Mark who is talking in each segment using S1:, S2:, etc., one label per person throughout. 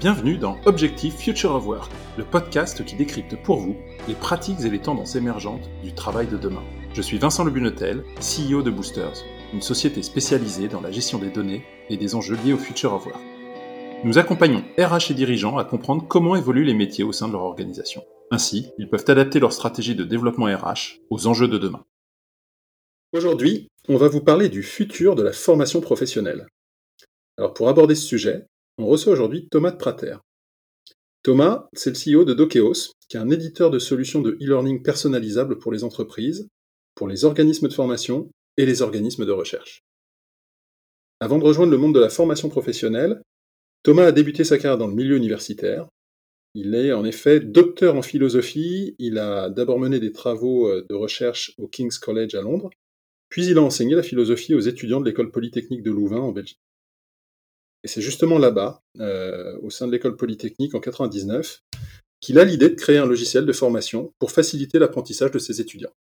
S1: Bienvenue dans Objectif Future of Work, le podcast qui décrypte pour vous les pratiques et les tendances émergentes du travail de demain. Je suis Vincent Lebunetel, CEO de Boosters, une société spécialisée dans la gestion des données et des enjeux liés au Future of Work. Nous accompagnons RH et dirigeants à comprendre comment évoluent les métiers au sein de leur organisation. Ainsi, ils peuvent adapter leur stratégie de développement RH aux enjeux de demain. Aujourd'hui, on va vous parler du futur de la formation professionnelle. Alors pour aborder ce sujet, on reçoit aujourd'hui Thomas de Prater. Thomas, c'est le CEO de Dokeos, qui est un éditeur de solutions de e-learning personnalisables pour les entreprises, pour les organismes de formation et les organismes de recherche. Avant de rejoindre le monde de la formation professionnelle, Thomas a débuté sa carrière dans le milieu universitaire. Il est en effet docteur en philosophie, il a d'abord mené des travaux euh, de recherche au King's College à Londres, puis il a enseigné la philosophie aux étudiants de l'école polytechnique de Louvain en Belgique. Et c'est justement là-bas, euh, au sein de l'école polytechnique en 99, qu'il a l'idée de créer un logiciel de formation pour faciliter l'apprentissage de ses étudiants.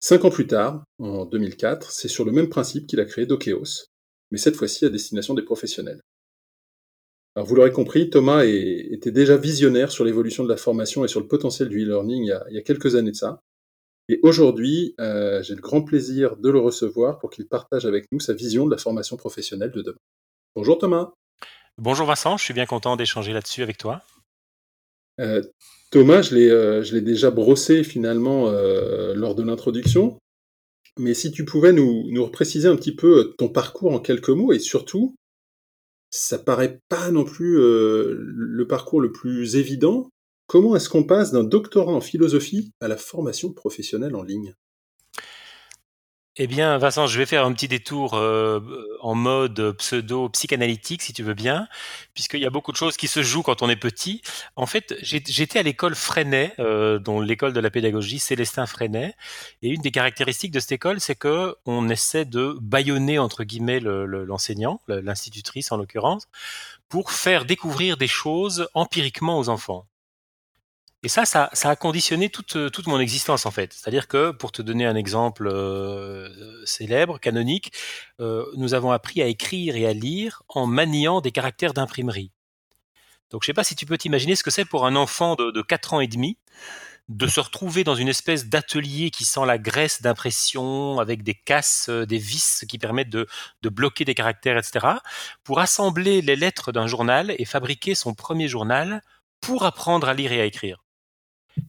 S1: Cinq ans plus tard, en 2004, c'est sur le même principe qu'il a créé Dokeos, mais cette fois-ci à destination des professionnels. Alors vous l'aurez compris, Thomas était déjà visionnaire sur l'évolution de la formation et sur le potentiel du e-learning il, y a quelques années de ça. Et aujourd'hui, euh, j'ai le grand plaisir de le recevoir pour qu'il partage avec nous sa vision de la formation professionnelle de demain. Bonjour Thomas.
S2: Bonjour Vincent, je suis bien content d'échanger là-dessus avec toi.
S1: Euh, Thomas, euh, je l'ai déjà brossé finalement euh, lors de l'introduction, mais si tu pouvais nous, nous préciser un petit peu ton parcours en quelques mots et surtout, ça paraît pas non plus le parcours le plus évident. Comment est-ce qu'on passe d'un doctorat en philosophie à la formation professionnelle en ligne?
S2: Eh bien, Vincent, je vais faire un petit détour euh, en mode pseudo-psychanalytique, si tu veux bien, puisqu'il y a beaucoup de choses qui se jouent quand on est petit. En fait, j'étais à l'école Freinet, euh, dont l'école de la pédagogie Célestin Freinet, et une des caractéristiques de cette école, c'est que on essaie de baïonner entre guillemets l'enseignant, l'institutrice en l'occurrence, pour faire découvrir des choses empiriquement aux enfants. Et ça, ça, a conditionné toute, toute mon existence en fait. C'est-à-dire que, pour te donner un exemple euh, célèbre, canonique, euh, nous avons appris à écrire et à lire en maniant des caractères d'imprimerie. Donc je ne sais pas si tu peux t'imaginer ce que c'est pour un enfant de, de 4 ans et demi de se retrouver dans une espèce d'atelier qui sent la graisse d'impression avec des casses, euh, des vis qui permettent de, de, bloquer des caractères, etc., pour assembler les lettres d'un journal et fabriquer son premier journal pour apprendre à lire et à écrire.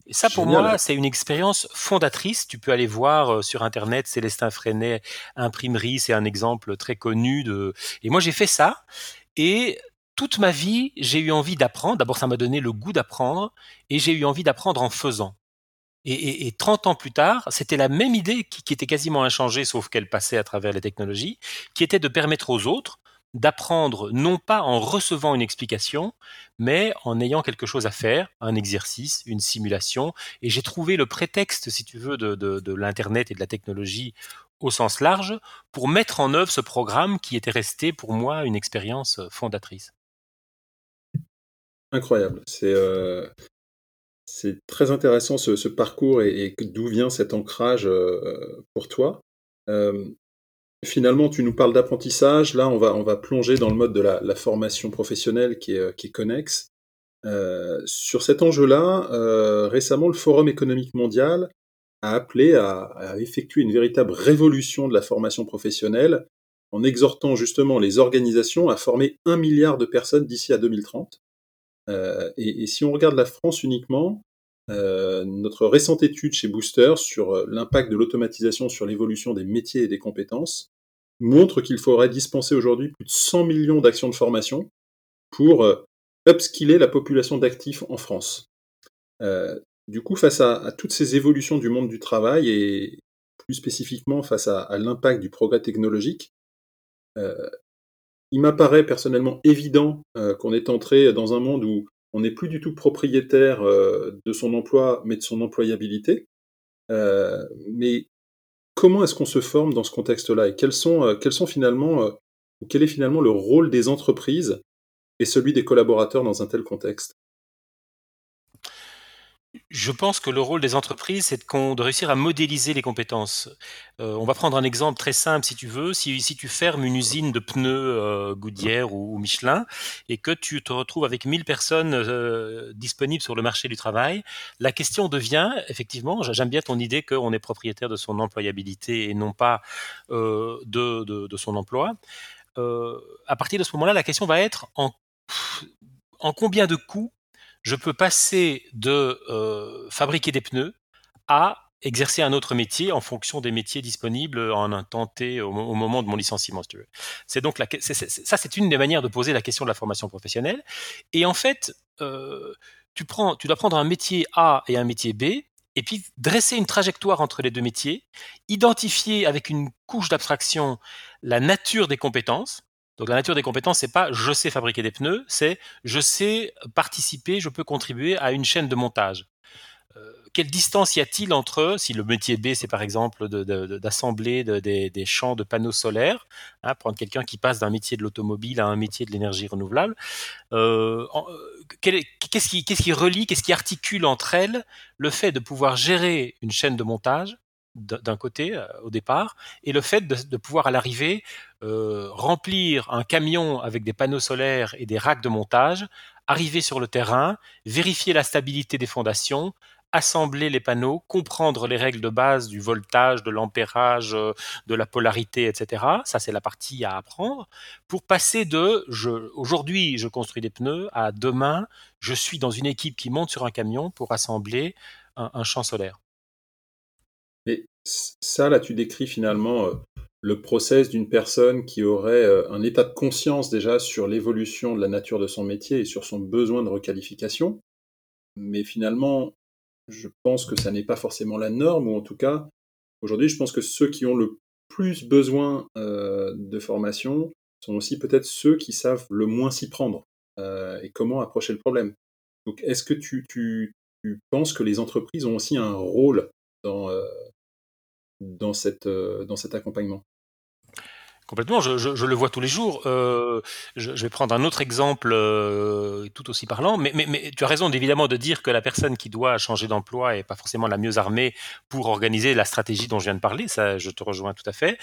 S2: Et ça, pour moi, c'est une expérience fondatrice. Tu peux aller voir euh, sur Internet Célestin Freinet Imprimerie, c'est un exemple très connu de. Et moi, j'ai fait ça. Et toute ma vie, j'ai eu envie d'apprendre. D'abord, ça m'a donné le goût d'apprendre. Et j'ai eu envie d'apprendre en faisant. Et, et, 30 ans plus tard, c'était la même idée qui, qui était quasiment inchangée, sauf qu'elle passait à travers les technologies, qui était de permettre aux autres d'apprendre non pas en recevant une explication, mais en ayant quelque chose à faire, un exercice, une simulation. Et j'ai trouvé le prétexte, si tu veux, de, l'Internet et de la technologie au sens large pour mettre en œuvre ce programme qui était resté pour moi une expérience fondatrice.
S1: Incroyable. C'est euh, très intéressant ce, parcours et, d'où vient cet ancrage euh, pour toi. Euh, Finalement, tu nous parles d'apprentissage. Là, on va, on va plonger dans le mode de la, formation professionnelle qui est, euh, qui est connexe. Euh, sur cet enjeu-là, euh, récemment, le Forum économique mondial a appelé à, effectuer une véritable révolution de la formation professionnelle en exhortant justement les organisations à former un milliard de personnes d'ici à 2030. et, et, si on regarde la France uniquement, notre récente étude chez Booster sur l'impact de l'automatisation sur l'évolution des métiers et des compétences montre qu'il faudrait dispenser aujourd'hui plus de 100 millions d'actions de formation pour euh, upskiller la population d'actifs en France. Euh, du coup, face à, toutes ces évolutions du monde du travail et plus spécifiquement face à, l'impact du progrès technologique, euh, il m'apparaît personnellement évident qu'on est entré dans un monde où on n'est plus du tout propriétaire de son emploi, mais de son employabilité. mais comment est-ce qu'on se forme dans ce contexte-là et quels sont, euh, quels sont finalement, euh, quel est finalement le rôle des entreprises et celui des collaborateurs dans un tel contexte?
S2: Je pense que le rôle des entreprises, c'est de, de réussir à modéliser les compétences. Euh, on va prendre un exemple très simple, si tu veux. Si, si tu fermes une usine de pneus euh, Goodyear ou, Michelin et que tu te retrouves avec 1000 personnes euh, disponibles sur le marché du travail, la question devient, effectivement, j'aime bien ton idée qu'on est propriétaire de son employabilité et non pas de, de, de, son emploi. à partir de ce moment-là, la question va être en, en combien de coûts je peux passer de euh, fabriquer des pneus à exercer un autre métier en fonction des métiers disponibles en un temps T au, moment de mon licenciement, si tu veux. C'est donc la, ça, c'est une des manières de poser la question de la formation professionnelle. Et en fait, euh, tu prends, tu dois prendre un métier A et un métier B, et puis dresser une trajectoire entre les deux métiers, identifier avec une couche d'abstraction la nature des compétences, donc la nature des compétences, c'est pas je sais fabriquer des pneus, c'est je sais participer, je peux contribuer à une chaîne de montage. Euh, quelle distance y a-t-il entre, si le métier B, c'est par exemple d'assembler de, des, champs de panneaux solaires, hein, prendre quelqu'un qui passe d'un métier de l'automobile à un métier de l'énergie renouvelable, euh, euh qu'est-ce qui, qui, relie, qu'est-ce qui articule entre elles le fait de pouvoir gérer une chaîne de montage d'un côté euh, au départ, et le fait de, pouvoir à l'arrivée euh, remplir un camion avec des panneaux solaires et des racks de montage, arriver sur le terrain, vérifier la stabilité des fondations, assembler les panneaux, comprendre les règles de base du voltage, de l'ampérage, euh, de la polarité, etc. Ça, c'est la partie à apprendre. Pour passer de aujourd'hui, je construis des pneus à demain, je suis dans une équipe qui monte sur un camion pour assembler un champ solaire.
S1: Ça, là, tu décris finalement euh, le process d'une personne qui aurait euh, un état de conscience déjà sur l'évolution de la nature de son métier et sur son besoin de requalification. Mais finalement, je pense que ça n'est pas forcément la norme, ou en tout cas, aujourd'hui, je pense que ceux qui ont le plus besoin euh, de formation sont aussi peut-être ceux qui savent le moins s'y prendre et comment approcher le problème. Donc, est-ce que tu, penses que les entreprises ont aussi un rôle dans, euh, dans cet accompagnement
S2: Complètement, je, le vois tous les jours. Euh, je, vais prendre un autre exemple euh, tout aussi parlant, mais, tu as raison évidemment de dire que la personne qui doit changer d'emploi est pas forcément la mieux armée pour organiser la stratégie dont je viens de parler. Ça, je te rejoins tout à fait.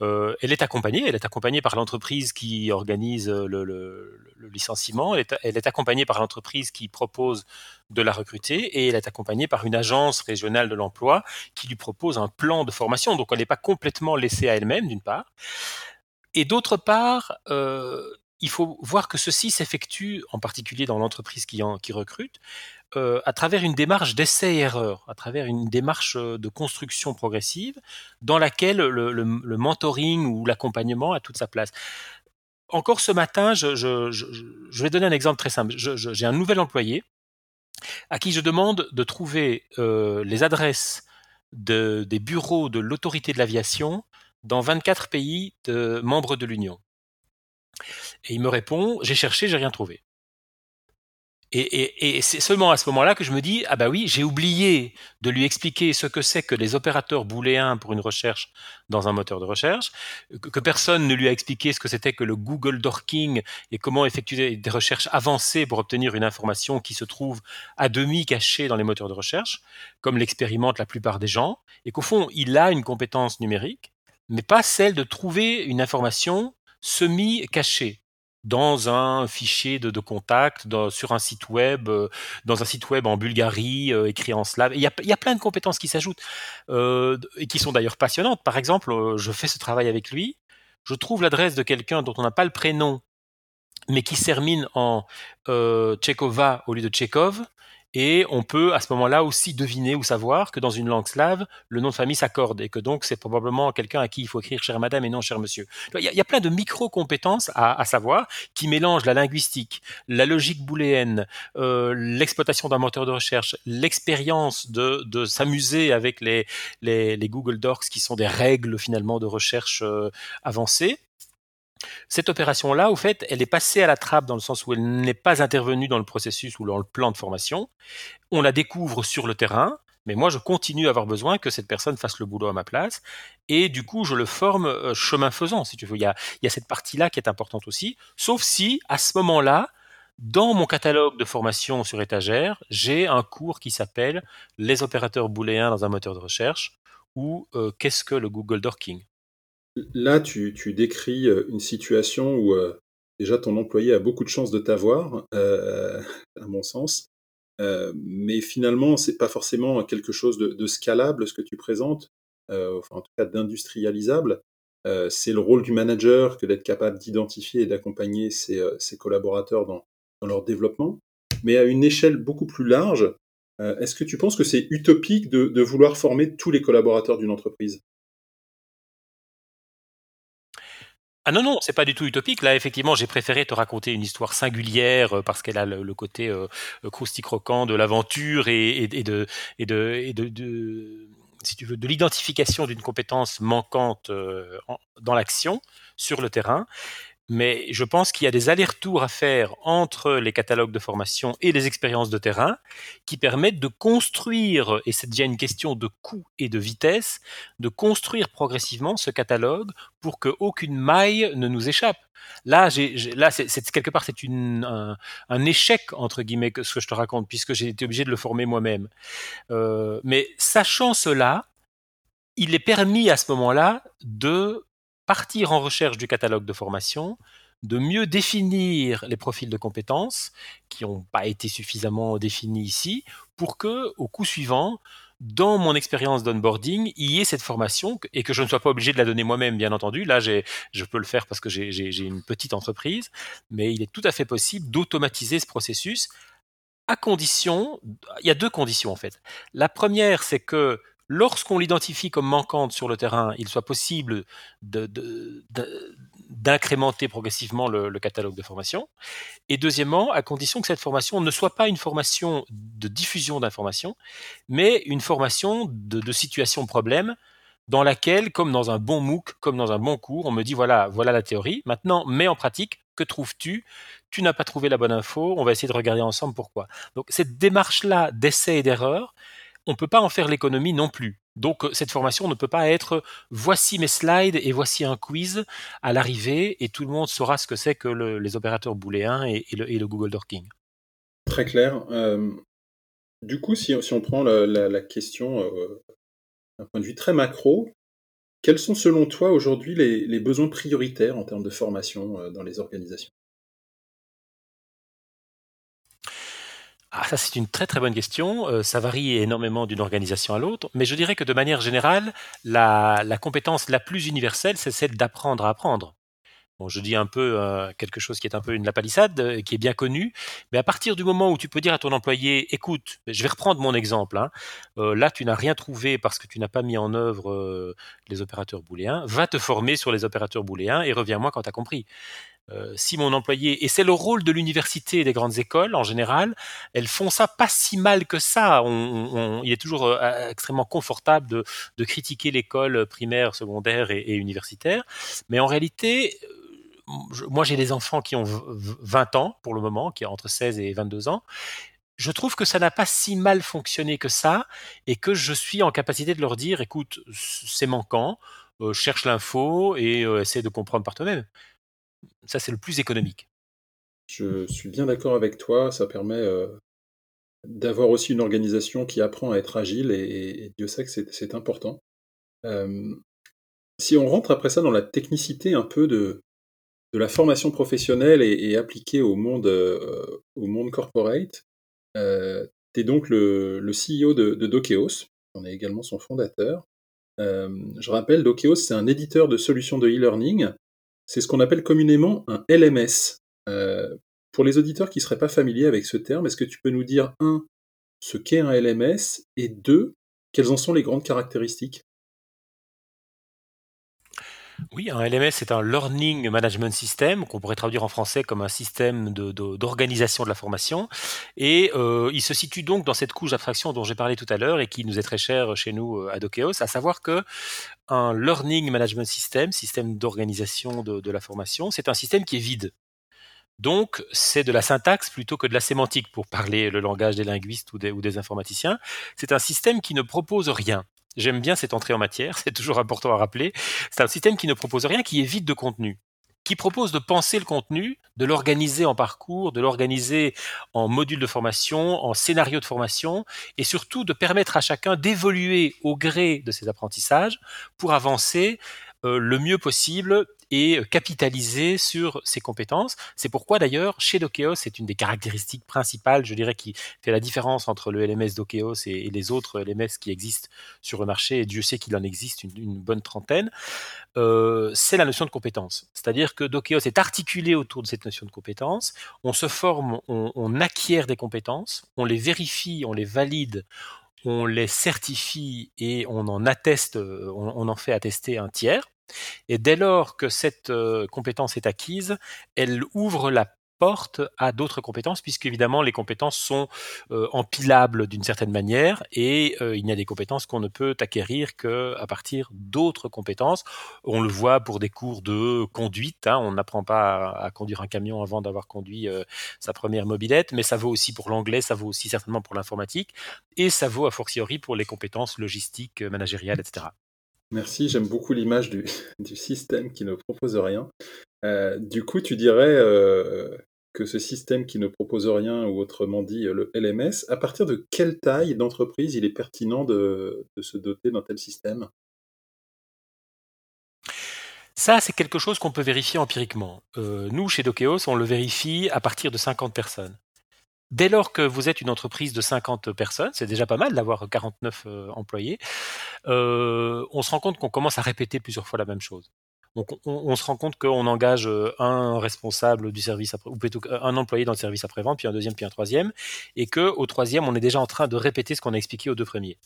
S2: Elle est accompagnée, elle est accompagnée par l'entreprise qui organise le, licenciement. Elle est accompagnée par l'entreprise qui propose de la recruter et elle est accompagnée par une agence régionale de l'emploi qui lui propose un plan de formation. Donc elle n'est pas complètement laissée à elle-même d'une part. Et d'autre part, euh, il faut voir que ceci s'effectue, en particulier dans l'entreprise qui, recrute, euh, à travers une démarche d'essai-erreur, à travers une démarche euh, de construction progressive, dans laquelle le, mentoring ou l'accompagnement a toute sa place. Encore ce matin, je, vais donner un exemple très simple. J'ai un nouvel employé à qui je demande de trouver les adresses des bureaux de l'autorité de l'aviation dans 24 pays membres de l'Union. Et il me répond, j'ai cherché, j'ai rien trouvé. Et, c'est seulement à ce moment-là que je me dis, ah bah oui, j'ai oublié de lui expliquer ce que c'est que les opérateurs booléens pour une recherche dans un moteur de recherche, que, personne ne lui a expliqué ce que c'était que le Google Dorking et comment effectuer des recherches avancées pour obtenir une information qui se trouve à demi cachée dans les moteurs de recherche, comme l'expérimentent la plupart des gens, et qu'au fond, il a une compétence numérique, mais pas celle de trouver une information semi-cachée dans un fichier de, de contact, sur un site web, euh, dans un site web en Bulgarie, euh, écrit en slave. Il y a, y a, plein de compétences qui s'ajoutent euh, et qui sont d'ailleurs passionnantes. Par exemple, je fais ce travail avec lui, je trouve l'adresse de quelqu'un dont on n'a pas le prénom, mais qui termine en Tchekova au lieu de Tchekov. Et on peut à ce moment-là aussi deviner ou savoir que dans une langue slave, le nom de famille s'accorde et que donc c'est probablement quelqu'un à qui il faut écrire chère madame et non cher monsieur. Il y a, plein de micro-compétences à, savoir qui mélangent la linguistique, la logique booléenne, euh, l'exploitation d'un moteur de recherche, l'expérience de, s'amuser avec les, Google Docs qui sont des règles finalement de recherche euh, avancées cette opération-là, au fait, elle est passée à la trappe dans le sens où elle n'est pas intervenue dans le processus ou dans le plan de formation. On la découvre sur le terrain, mais moi, je continue à avoir besoin que cette personne fasse le boulot à ma place. Et du coup, je le forme euh, chemin faisant, si tu veux. Il y a, cette partie-là qui est importante aussi. Sauf si, à ce moment-là, Dans mon catalogue de formation sur étagère, j'ai un cours qui s'appelle Les opérateurs booléens dans un moteur de recherche ou euh, Qu'est-ce que le Google Dorking
S1: Là, tu, décris euh, une situation où euh, déjà ton employé a beaucoup de chances de t'avoir, à mon sens. mais finalement, c'est pas forcément quelque chose de, scalable ce que tu présentes, en tout cas d'industrialisable. c'est le rôle du manager que d'être capable d'identifier et d'accompagner ses, collaborateurs dans, leur développement, mais à une échelle beaucoup plus large, euh, est-ce que tu penses que c'est utopique de, vouloir former tous les collaborateurs d'une entreprise?
S2: Ah non, non, c'est pas du tout utopique. Là, effectivement, j'ai préféré te raconter une histoire singulière euh, parce qu'elle a le, côté euh, crousticroquant de l'aventure et, de, l'identification d'une compétence manquante dans l'action sur le terrain mais je pense qu'il y a des allers-retours à faire entre les catalogues de formation et les expériences de terrain qui permettent de construire, et c'est déjà une question de coût et de vitesse, de construire progressivement ce catalogue pour qu'aucune maille ne nous échappe. Là, là, quelque part, c'est un, un, échec entre guillemets ce que je te raconte, puisque j'ai été obligé de le former moi-même. Euh, mais sachant cela, il est permis à ce moment-là de partir en recherche du catalogue de formation, de mieux définir les profils de compétences qui n'ont pas été suffisamment définis ici, pour que, au coup suivant, dans mon expérience d'onboarding, il y ait cette formation et que je ne sois pas obligé de la donner moi-même, bien entendu. Là, je peux le faire parce que j'ai une petite entreprise, mais il est tout à fait possible d'automatiser ce processus à condition, il y a deux conditions en fait. La première, c'est que lorsqu'on l'identifie comme manquante sur le terrain, il soit possible d'incrémenter progressivement le, catalogue de formation. Et deuxièmement, à condition que cette formation ne soit pas une formation de diffusion d'informations, mais une formation de, de situation problème dans laquelle, comme dans un bon MOOC, comme dans un bon cours, on me dit voilà, voilà la théorie. Maintenant, mets en pratique. Que trouves-tu? Tu n'as pas trouvé la bonne info. On va essayer de regarder ensemble pourquoi. Donc cette démarche-là d'essai et d'erreur, on ne peut pas en faire l'économie non plus. Donc euh, cette formation ne peut pas être voici mes slides et voici un quiz à l'arrivée et tout le monde saura ce que c'est que les opérateurs booléens et, le, Google Dorking.
S1: Très clair. Euh, du coup, si, on prend la, question euh, d'un point de vue très macro, quels sont selon toi aujourd'hui les, besoins prioritaires en termes de formation dans les organisations?
S2: Ah, ça, c'est une très très bonne question. Euh, ça varie énormément d'une organisation à l'autre, mais je dirais que de manière générale, la, compétence la plus universelle, c'est celle d'apprendre à apprendre. Je dis un peu euh, quelque chose qui est un peu une lapalissade, euh, qui est bien connu, mais à partir du moment où tu peux dire à ton employé, écoute, je vais reprendre mon exemple, hein, là tu n'as rien trouvé parce que tu n'as pas mis en œuvre les opérateurs booléens, va te former sur les opérateurs booléens et reviens-moi quand tu as compris. Euh, si mon employé, et c'est le rôle de l'université et des grandes écoles en général, elles font ça pas si mal que ça. il est toujours euh, extrêmement confortable de, critiquer l'école primaire, secondaire et, universitaire, mais en réalité, euh, moi j'ai des enfants qui ont 20 ans pour le moment, qui ont entre 16 et 22 ans. Je trouve que ça n'a pas si mal fonctionné que ça et que je suis en capacité de leur dire, écoute, c'est manquant, cherche l'info et essaie de comprendre par toi-même. Ça, c'est le plus économique.
S1: Je suis bien d'accord avec toi. Ça permet euh, d'avoir aussi une organisation qui apprend à être agile et, Dieu sait que c'est important. Euh, si on rentre après ça dans la technicité un peu de, la formation professionnelle et, appliquée au monde, euh, au monde corporate, tu es donc le, le CEO de, de, Dokeos. On est également son fondateur. je rappelle, Dokeos, c'est un éditeur de solutions de e-learning c'est ce qu'on appelle communément un LMS. Euh, pour les auditeurs qui ne seraient pas familiers avec ce terme, est-ce que tu peux nous dire, un, ce qu'est un LMS, et deux, quelles en sont les grandes caractéristiques?
S2: Oui, un LMS, c'est un Learning Management System, qu'on pourrait traduire en français comme un système d'organisation de, la formation. Et euh, il se situe donc dans cette couche d'abstraction dont j'ai parlé tout à l'heure et qui nous est très chère chez nous euh, à Dokeos, à savoir que un Learning Management System, système d'organisation de, la formation, c'est un système qui est vide. Donc, c'est de la syntaxe plutôt que de la sémantique, pour parler le langage des linguistes ou des informaticiens. C'est un système qui ne propose rien. J'aime bien cette entrée en matière, c'est toujours important à rappeler. C'est un système qui ne propose rien, qui vide de contenu. qui propose de penser le contenu, de l'organiser en parcours, de l'organiser en module de formation, en scénario de formation, et surtout de permettre à chacun d'évoluer au gré de ses apprentissages pour avancer le mieux possible et capitaliser sur ses compétences. C'est pourquoi d'ailleurs chez Dokeos, c'est une des caractéristiques principales, je dirais, qui fait la différence entre le LMS Dokeos et, les autres LMS qui existent sur le marché, et Dieu sait qu'il en existe une, bonne trentaine, euh, c'est la notion de compétence. C'est-à-dire que Dokeos est articulé autour de cette notion de compétence, on se forme, on acquiert des compétences, on les vérifie, on les valide, on les certifie et on en atteste, on, en fait attester un tiers. Et dès lors que cette euh, compétence est acquise, elle ouvre la porte à d'autres compétences, puisque évidemment les compétences sont euh, empilables d'une certaine manière, et euh, il y a des compétences qu'on ne peut acquérir qu'à partir d'autres compétences. On le voit pour des cours de conduite, hein, on n'apprend pas à, conduire un camion avant d'avoir conduit euh, sa première mobilette, mais ça vaut aussi pour l'anglais, ça vaut aussi certainement pour l'informatique, et ça vaut a fortiori pour les compétences logistiques, managériales, etc.
S1: Merci, j'aime beaucoup l'image du, système qui ne propose rien. du coup, tu dirais, que ce système qui ne propose rien, ou autrement dit le LMS, à partir de quelle taille d'entreprise il est pertinent de, se doter d'un tel système?
S2: Ça, c'est quelque chose qu'on peut vérifier empiriquement. Euh, nous, chez Dokeos, on le vérifie à partir de 50 personnes. Dès lors que vous êtes une entreprise de 50 personnes, c'est déjà pas mal d'avoir 49 euh, employés, euh, on se rend compte qu'on commence à répéter plusieurs fois la même chose. On, se rend compte qu'on engage euh, un responsable du service après, ou plutôt un employé dans le service après-vente, puis un deuxième, puis un troisième, et que au troisième, on est déjà en train de répéter ce qu'on a expliqué aux deux premiers.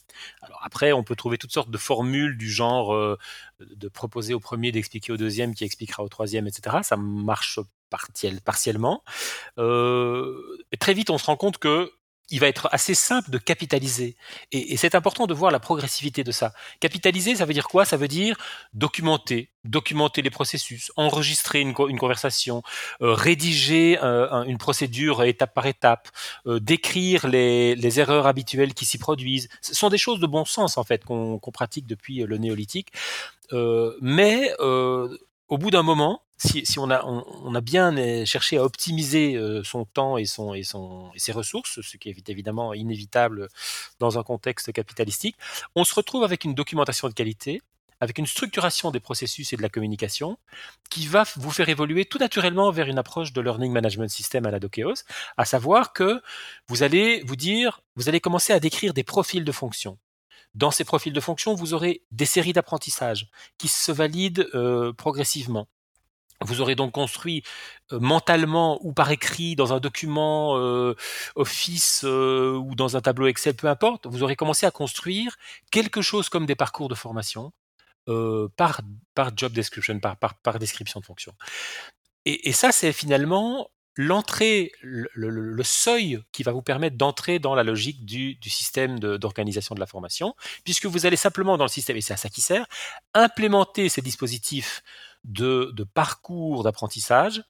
S2: Alors après, on peut trouver toutes sortes de formules du genre euh, de proposer au premier d'expliquer au deuxième, qui expliquera au troisième, etc. Ça marche partiellement. Euh, très vite, on se rend compte que il va être assez simple de capitaliser. Et, c'est important de voir la progressivité de ça. Capitaliser, ça veut dire quoi? Ça veut dire documenter, documenter les processus, enregistrer une, conversation, euh, rédiger euh, une procédure étape par étape, euh, décrire les, erreurs habituelles qui s'y produisent. Ce sont des choses de bon sens, en fait, qu'on pratique depuis le néolithique. mais au bout d'un moment, si, on, a, bien euh, cherché à optimiser euh, son temps et ses ressources, ce qui est évidemment inévitable dans un contexte capitalistique, on se retrouve avec une documentation de qualité, avec une structuration des processus et de la communication qui va vous faire évoluer tout naturellement vers une approche de learning management system à la Dokeos, à savoir que vous allez vous dire, vous allez commencer à décrire des profils de fonctions. Dans ces profils de fonctions, vous aurez des séries d'apprentissage qui se valident euh, progressivement. Vous aurez donc construit euh, mentalement ou par écrit dans un document euh, Office euh, ou dans un tableau Excel, peu importe, vous aurez commencé à construire quelque chose comme des parcours de formation par, par job description, par, par, description de fonction. Et, ça, c'est finalement l'entrée, le, seuil qui va vous permettre d'entrer dans la logique du, système d'organisation de, la formation, puisque vous allez simplement dans le système, et c'est à ça qui sert, implémenter ces dispositifs de, parcours d'apprentissage.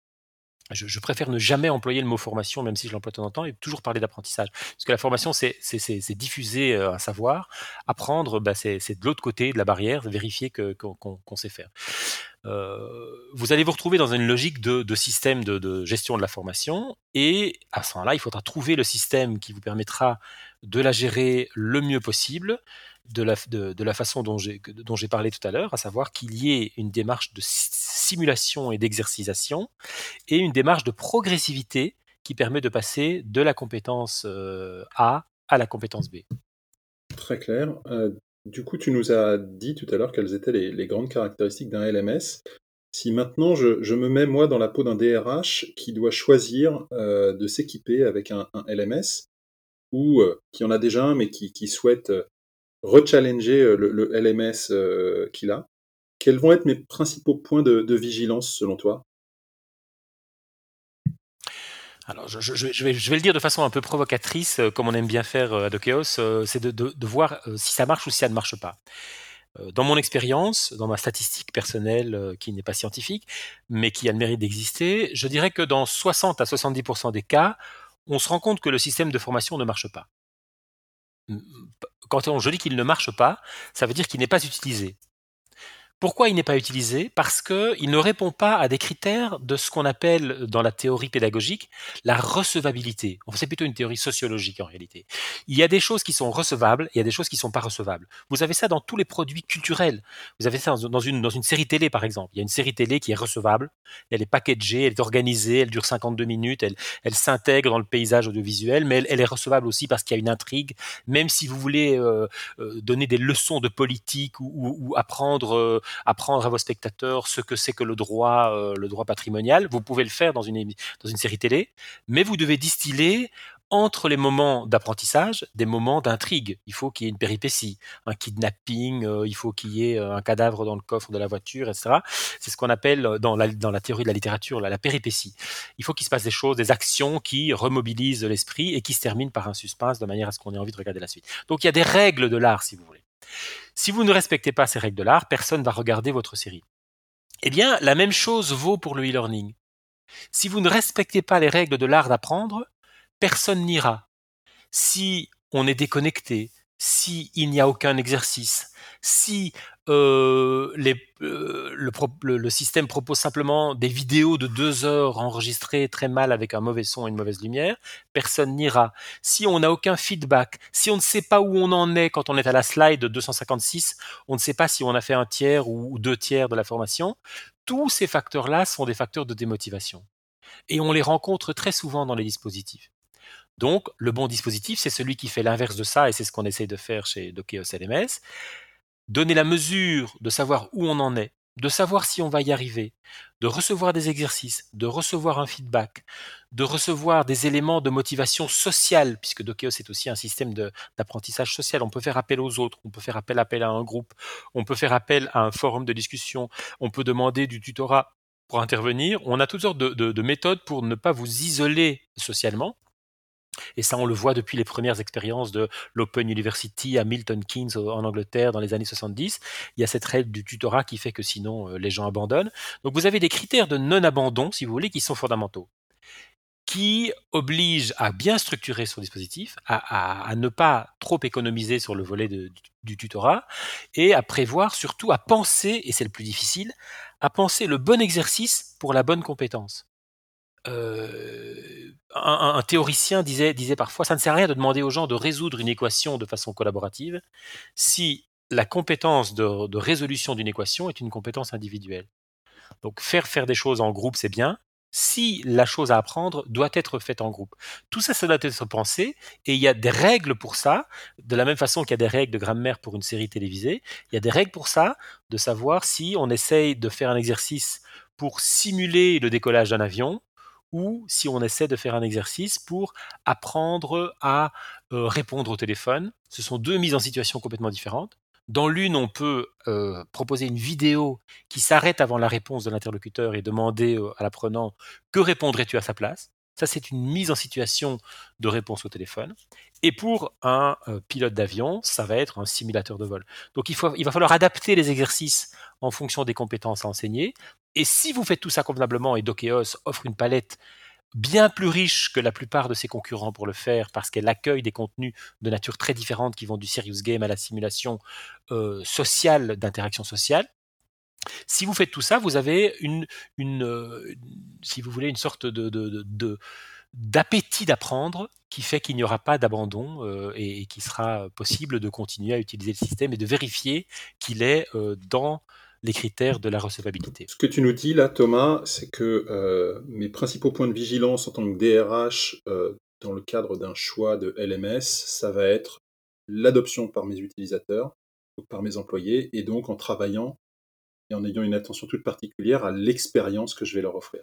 S2: Je, préfère ne jamais employer le mot formation, même si je l'emploie de temps en temps, et toujours parler d'apprentissage. Parce que la formation, c'est diffuser euh, un savoir. Apprendre, bah, c'est de l'autre côté de la barrière, vérifier qu'on sait faire. Euh, vous allez vous retrouver dans une logique de, système de, gestion de la formation, et à ce moment-là, il faudra trouver le système qui vous permettra de la gérer le mieux possible, de la, façon dont j'ai parlé tout à l'heure, à savoir qu'il y ait une démarche de simulation et d'exercisation et une démarche de progressivité qui permet de passer de la compétence euh, A à la compétence B.
S1: Très clair. Euh, du coup, tu nous as dit tout à l'heure quelles étaient les, grandes caractéristiques d'un LMS. Si maintenant je, me mets moi dans la peau d'un DRH qui doit choisir euh, de s'équiper avec un, LMS, ou qui en a déjà un mais qui, souhaite rechallenger euh, le, LMS euh, qu'il a, quels vont être mes principaux points de, vigilance selon toi?
S2: Alors, je, vais, le dire de façon un peu provocatrice, euh, comme on aime bien faire à Dokeos, c'est de, voir si ça marche ou si ça ne marche pas. Dans mon expérience, dans ma statistique personnelle qui n'est pas scientifique, mais qui a le mérite d'exister, je dirais que dans 60 à 70% des cas, on se rend compte que le système de formation ne marche pas quand je dis qu'il ne marche pas, ça veut dire qu'il n'est pas utilisé. Pourquoi il n'est pas utilisé? Parce qu'il ne répond pas à des critères de ce qu'on appelle dans la théorie pédagogique la recevabilité. C'est plutôt une théorie sociologique en réalité. Il y a des choses qui sont recevables, il y a des choses qui ne sont pas recevables. Vous avez ça dans tous les produits culturels. Vous avez ça dans une, série télé par exemple. Il y a une série télé qui est recevable, elle est packagée, elle est organisée, elle dure 52 minutes, elle, elle s'intègre dans le paysage audiovisuel, mais elle, est recevable aussi parce qu'il y a une intrigue. Même si vous voulez euh, euh, donner des leçons de politique ou, apprendre... Euh, apprendre à vos spectateurs ce que c'est que le droit, euh, le droit patrimonial. Vous pouvez le faire dans une, dans une série télé, mais vous devez distiller entre les moments d'apprentissage, des moments d'intrigue. Il faut qu'il y ait une péripétie, un kidnapping, euh, il faut qu'il y ait euh, un cadavre dans le coffre de la voiture, etc. C'est ce qu'on appelle dans la, théorie de la littérature la, la péripétie. Il faut qu'il se passe des choses, des actions qui remobilisent l'esprit et qui se terminent par un suspense de manière à ce qu'on ait envie de regarder la suite. Donc il y a des règles de l'art, si vous voulez. Si vous ne respectez pas ces règles de l'art, personne ne va regarder votre série. Eh bien, la même chose vaut pour le e-learning. Si vous ne respectez pas les règles de l'art d'apprendre, personne n'ira. Si on est déconnecté, s'il n'y a aucun exercice, si euh, euh, le, système propose simplement des vidéos de deux heures enregistrées très mal avec un mauvais son et une mauvaise lumière, personne n'ira. Si on n'a aucun feedback, si on ne sait pas où on en est quand on est à la slide 256, on ne sait pas si on a fait un tiers ou deux tiers de la formation, tous ces facteurs-là sont des facteurs de démotivation. Et on les rencontre très souvent dans les dispositifs. Donc, le bon dispositif, c'est celui qui fait l'inverse de ça, et c'est ce qu'on essaye de faire chez Dokeos LMS. Donner la mesure de savoir où on en est, de savoir si on va y arriver, de recevoir des exercices, de recevoir un feedback, de recevoir des éléments de motivation sociale, puisque Dokeos est aussi un système d'apprentissage social. On peut faire appel aux autres, on peut faire appel, appel à un groupe, on peut faire appel à un forum de discussion, on peut demander du tutorat pour intervenir. On a toutes sortes de méthodes pour ne pas vous isoler socialement. Et ça, on le voit depuis les premières expériences de l'Open University à Milton Keynes en Angleterre dans les années 70. Il y a cette règle du tutorat qui fait que sinon euh, les gens abandonnent. Donc vous avez des critères de non-abandon, si vous voulez, qui sont fondamentaux qui obligent à bien structurer son dispositif, à, ne pas trop économiser sur le volet du tutorat, et à prévoir surtout à penser, et c'est le plus difficile, à penser le bon exercice pour la bonne compétence. Euh, un, théoricien disait, disait parfois, ça ne sert à rien de demander aux gens de résoudre une équation de façon collaborative si la compétence de, de résolution d'une équation est une compétence individuelle. Donc faire faire des choses en groupe, c'est bien. Si la chose à apprendre doit être faite en groupe. Tout ça, ça doit être pensé, et il y a des règles pour ça, de la même façon qu'il y a des règles de grammaire pour une série télévisée, il y a des règles pour ça, de savoir si on essaye de faire un exercice pour simuler le décollage d'un avion, ou si on essaie de faire un exercice pour apprendre à euh, répondre au téléphone. Ce sont deux mises en situation complètement différentes. Dans l'une, on peut euh, proposer une vidéo qui s'arrête avant la réponse de l'interlocuteur et demander euh, à l'apprenant que répondrais-tu à sa place? Ça, c'est une mise en situation de réponse au téléphone. Et pour un pilote d'avion, ça va être un simulateur de vol. Donc il, va falloir adapter les exercices en fonction des compétences à enseigner. Et si vous faites tout ça convenablement, et Dokeos offre une palette bien plus riche que la plupart de ses concurrents pour le faire, parce qu'elle accueille des contenus de nature très différente qui vont du serious game à la simulation euh, sociale, d'interaction sociale. Si vous faites tout ça, vous avez une, euh, si vous voulez, une sorte de, d'appétit d'apprendre qui fait qu'il n'y aura pas d'abandon euh, et, qui sera possible de continuer à utiliser le système et de vérifier qu'il est dans les critères de la recevabilité.
S1: Ce que tu nous dis là, Thomas, c'est que euh, mes principaux points de vigilance en tant que DRH euh, dans le cadre d'un choix de LMS, ça va être l'adoption par mes utilisateurs, par mes employés, et donc en travaillant et en ayant une attention toute particulière à l'expérience que je vais leur offrir.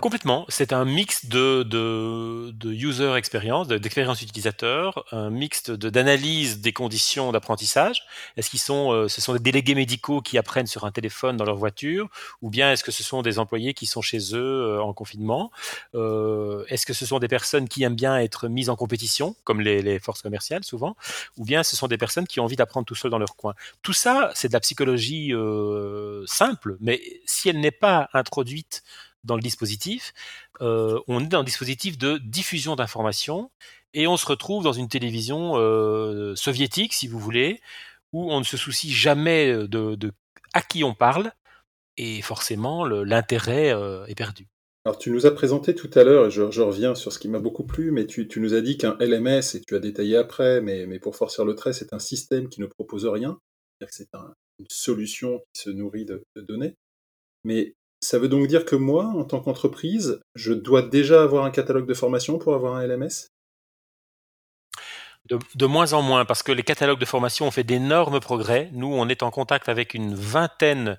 S2: Complètement. C'est un mix de, de, de user experience, d'expérience utilisateur, un mix d'analyse des conditions d'apprentissage. Est-ce qu'ils sont, euh, ce sont des délégués médicaux qui apprennent sur un téléphone dans leur voiture, ou bien est-ce que ce sont des employés qui sont chez eux euh, en confinement? Euh, Est-ce que ce sont des personnes qui aiment bien être mises en compétition, comme les, les forces commerciales souvent, ou bien ce sont des personnes qui ont envie d'apprendre tout seul dans leur coin? Tout ça, c'est de la psychologie euh, simple, mais si elle n'est pas introduite dans le dispositif, euh, on est dans un dispositif de diffusion d'informations et on se retrouve dans une télévision euh, soviétique, si vous voulez, où on ne se soucie jamais de, de à qui on parle, et forcément l'intérêt est perdu.
S1: Alors tu nous as présenté tout à l'heure, et je, reviens sur ce qui m'a beaucoup plu, mais tu, nous as dit qu'un LMS, et tu as détaillé après, mais, pour forcer le trait, c'est un système qui ne propose rien, c'est une solution qui se nourrit de, données. Mais ça veut donc dire que moi, en tant qu'entreprise, je dois déjà avoir un catalogue de formation pour avoir un LMS
S2: de, moins en moins, parce que les catalogues de formation ont fait d'énormes progrès. Nous, on est en contact avec une vingtaine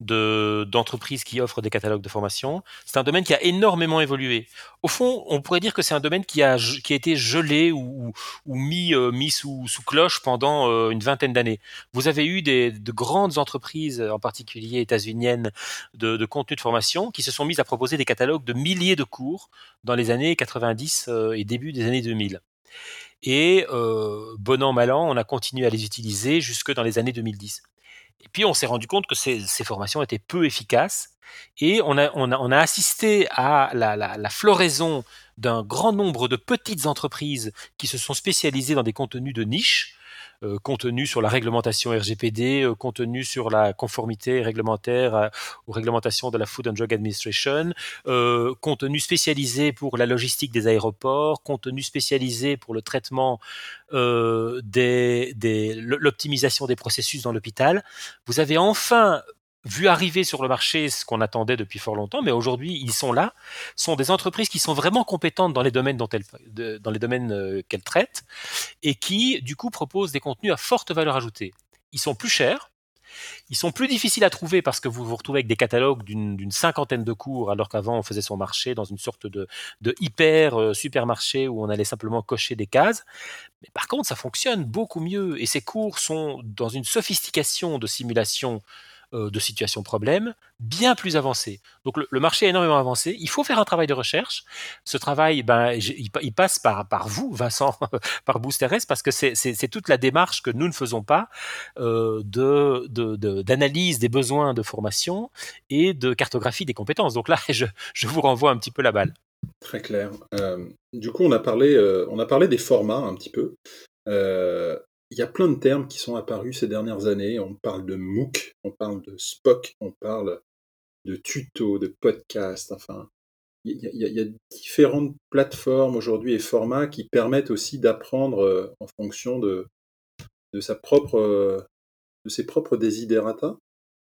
S2: d'entreprises qui offrent des catalogues de formation. C'est un domaine qui a énormément évolué. Au fond, on pourrait dire que c'est un domaine qui a, qui a été gelé ou, ou mis, euh, mis sous, sous, cloche pendant euh, une vingtaine d'années. Vous avez eu des, de grandes entreprises, en particulier états-uniennes, de, de contenu de formation, qui se sont mises à proposer des catalogues de milliers de cours dans les années 90 euh, et début des années 2000. Et euh, bon an, mal an, on a continué à les utiliser jusque dans les années 2010. Et puis on s'est rendu compte que ces, formations étaient peu efficaces et on a, assisté à la floraison d'un grand nombre de petites entreprises qui se sont spécialisées dans des contenus de niche euh, contenu sur la réglementation RGPD, euh, contenu sur la conformité réglementaire aux réglementations de la Food and Drug Administration, euh, contenu spécialisé pour la logistique des aéroports, contenu spécialisé pour le traitement des, l'optimisation des processus dans l'hôpital. Vous avez enfin vu arriver sur le marché ce qu'on attendait depuis fort longtemps, mais aujourd'hui ils sont là, sont des entreprises qui sont vraiment compétentes dans les domaines dont elles, dans les domaines euh, qu'elles traitent, et qui du coup proposent des contenus à forte valeur ajoutée. Ils sont plus chers, ils sont plus difficiles à trouver parce que vous vous retrouvez avec des catalogues d'une cinquantaine de cours, alors qu'avant on faisait son marché dans une sorte de, hyper euh, supermarché où on allait simplement cocher des cases. Mais par contre, ça fonctionne beaucoup mieux et ces cours sont dans une sophistication de simulation de situations problèmes bien plus avancées. Donc le, marché est énormément avancé. Il faut faire un travail de recherche. Ce travail, ben, il, passe par, vous, Vincent, par BoosterS, parce que c'est toute la démarche que nous ne faisons pas euh, d'analyse de, des besoins de formation et de cartographie des compétences. Donc là, je, je vous renvoie un petit peu la balle.
S1: Très clair. Euh, du coup, on a parlé, on a parlé des formats un petit peu il y a plein de termes qui sont apparus ces dernières années. On parle de MOOC, on parle de SPOC, on parle de tuto, de podcast, enfin, il y, a, différentes plateformes aujourd'hui et formats qui permettent aussi d'apprendre euh, en fonction de, de, sa propre, euh, de ses propres desiderata.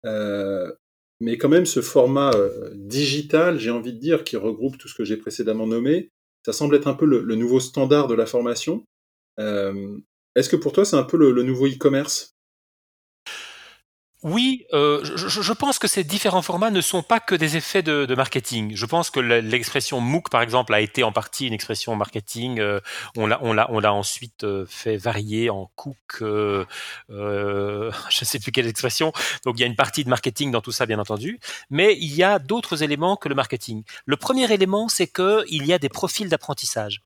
S1: Euh, mais quand même, ce format digital, j'ai envie de dire, qui regroupe tout ce que j'ai précédemment nommé, ça semble être un peu le, nouveau standard de la formation. Est-ce que pour toi, c'est un peu le, nouveau e-commerce?
S2: Oui, euh, je, pense que ces différents formats ne sont pas que des effets de, marketing. Je pense que l'expression MOOC, par exemple, a été en partie une expression marketing. Euh, on l'a, ensuite euh, fait varier en Cook. je ne sais plus quelle expression. Donc il y a une partie de marketing dans tout ça, bien entendu. Mais il y a d'autres éléments que le marketing. Le premier élément, c'est que il y a des profils d'apprentissage.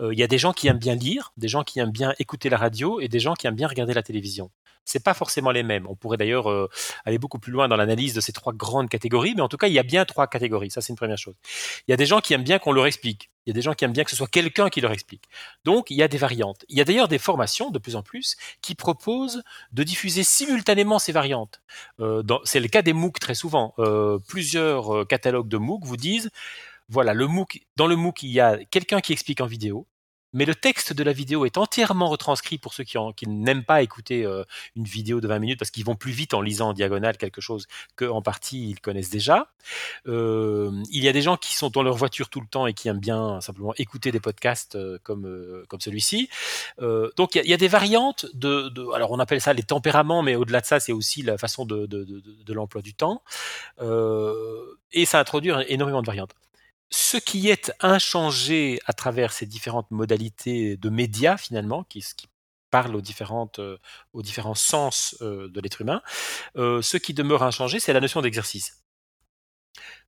S2: Euh, il y a des gens qui aiment bien lire, des gens qui aiment bien écouter la radio et des gens qui aiment bien regarder la télévision. C'est pas forcément les mêmes. On pourrait d'ailleurs euh, aller beaucoup plus loin dans l'analyse de ces trois grandes catégories, mais en tout cas, il y a bien trois catégories. Ça, c'est une première chose. Il y a des gens qui aiment bien qu'on leur explique. Il y a des gens qui aiment bien que ce soit quelqu'un qui leur explique. Donc, il y a des variantes. Il y a d'ailleurs des formations, de plus en plus, qui proposent de diffuser simultanément ces variantes. Euh, c'est le cas des MOOC très souvent. plusieurs catalogues de MOOC vous disent voilà, dans le MOOC, il y a quelqu'un qui explique en vidéo, mais le texte de la vidéo est entièrement retranscrit pour ceux qui, n'aiment pas écouter euh, une vidéo de 20 minutes parce qu'ils vont plus vite en lisant en diagonale quelque chose qu'en partie ils connaissent déjà. Euh, il y a des gens qui sont dans leur voiture tout le temps et qui aiment bien simplement écouter des podcasts euh, comme, comme celui-ci. donc il y, a, des variantes de, alors on appelle ça les tempéraments, mais au-delà de ça, c'est aussi la façon de, de l'emploi du temps. et ça introduit énormément de variantes ce qui est inchangé à travers ces différentes modalités de médias finalement, qui, parlent euh, aux différents sens euh, de l'être humain, euh, ce qui demeure inchangé, c'est la notion d'exercice.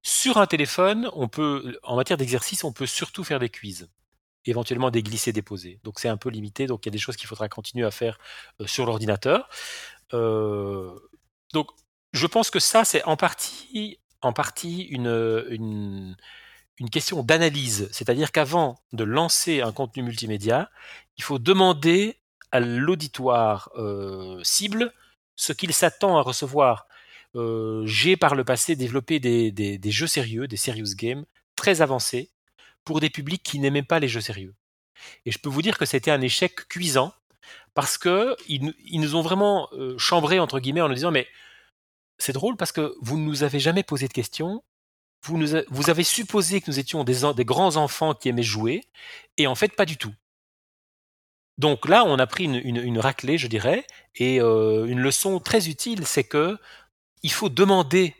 S2: Sur un téléphone, on peut, en matière d'exercice, on peut surtout faire des quiz, éventuellement des glissés déposés. Donc c'est un peu limité, donc il y a des choses qu'il faudra continuer à faire sur l'ordinateur. donc je pense que ça, c'est en partie, une une question d'analyse, c'est-à-dire qu'avant de lancer un contenu multimédia, il faut demander à l'auditoire cible ce qu'il s'attend à recevoir. J'ai par le passé développé des, jeux sérieux, des serious games très avancés pour des publics qui n'aimaient pas les jeux sérieux. Et je peux vous dire que c'était un échec cuisant parce que ils, nous ont vraiment chambré entre guillemets en nous disant mais c'est drôle parce que vous ne nous avez jamais posé de questions, vous, nous vous avez supposé que nous étions des, des grands enfants qui aimaient jouer, et en fait pas du tout. Donc là, on a pris une, une, raclée, je dirais, et une leçon très utile, c'est que il faut demander,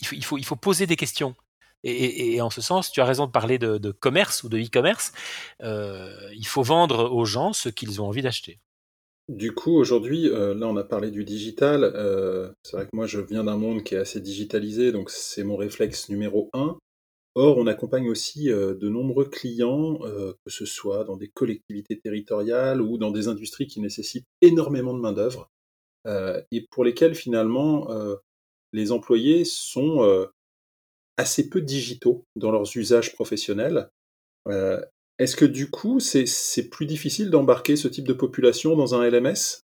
S2: il faut, il faut, il faut poser des questions. Et, en ce sens, tu as raison de parler de, commerce ou de e-commerce. il faut vendre aux gens ce qu'ils ont envie d'acheter.
S1: Du coup, aujourd'hui, là, on a parlé du digital. c'est vrai que moi, je viens d'un monde qui est assez digitalisé, donc c'est mon réflexe numéro un. Or, on accompagne aussi de nombreux clients, que ce soit dans des collectivités territoriales ou dans des industries qui nécessitent énormément de main-d'œuvre, et pour lesquelles finalement les employés sont assez peu digitaux dans leurs usages professionnels. Est-ce que du coup, c'est plus difficile d'embarquer ce type de population dans un LMS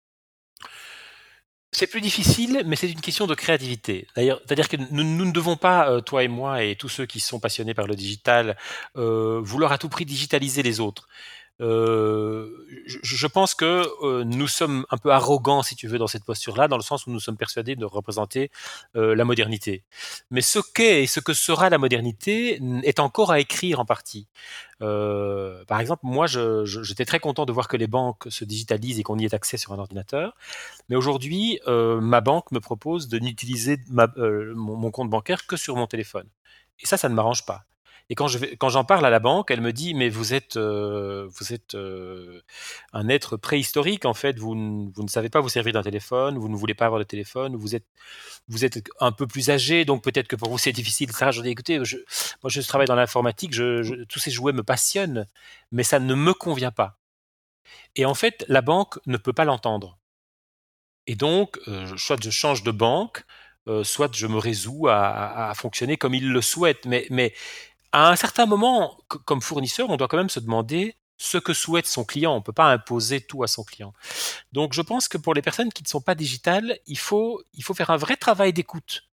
S2: c'est plus difficile, mais c'est une question de créativité. D'ailleurs, c'est-à-dire que nous, ne devons pas, euh, toi et moi et tous ceux qui sont passionnés par le digital, euh, vouloir à tout prix digitaliser les autres. Euh, je, pense que euh, nous sommes un peu arrogants, si tu veux, dans cette posture-là, dans le sens où nous sommes persuadés de représenter euh, la modernité. Mais ce qu'est et ce que sera la modernité est encore à écrire en partie. par exemple, moi, j'étais très content de voir que les banques se digitalisent et qu'on y ait accès sur un ordinateur. Mais aujourd'hui, ma banque me propose de n'utiliser mon compte bancaire que sur mon téléphone. Et ça, ça ne m'arrange pas. Et quand je quand j'en parle à la banque, elle me dit mais vous êtes euh, vous êtes euh, un être préhistorique en fait. Vous, vous ne savez pas vous servir d'un téléphone, vous ne voulez pas avoir de téléphone, vous êtes vous êtes un peu plus âgé, donc peut-être que pour vous c'est difficile. Ça, je dis écoutez, moi je travaille dans l'informatique, tous ces jouets me passionnent, mais ça ne me convient pas. Et en fait, la banque ne peut pas l'entendre. Et donc, euh, soit je change de banque, soit je me résous à, fonctionner comme il le souhaite. Mais à un certain moment, comme fournisseur, on doit quand même se demander ce que souhaite son client. On ne peut pas imposer tout à son client. Donc je pense que pour les personnes qui ne sont pas digitales, il faut, il faut faire un vrai travail d'écoute.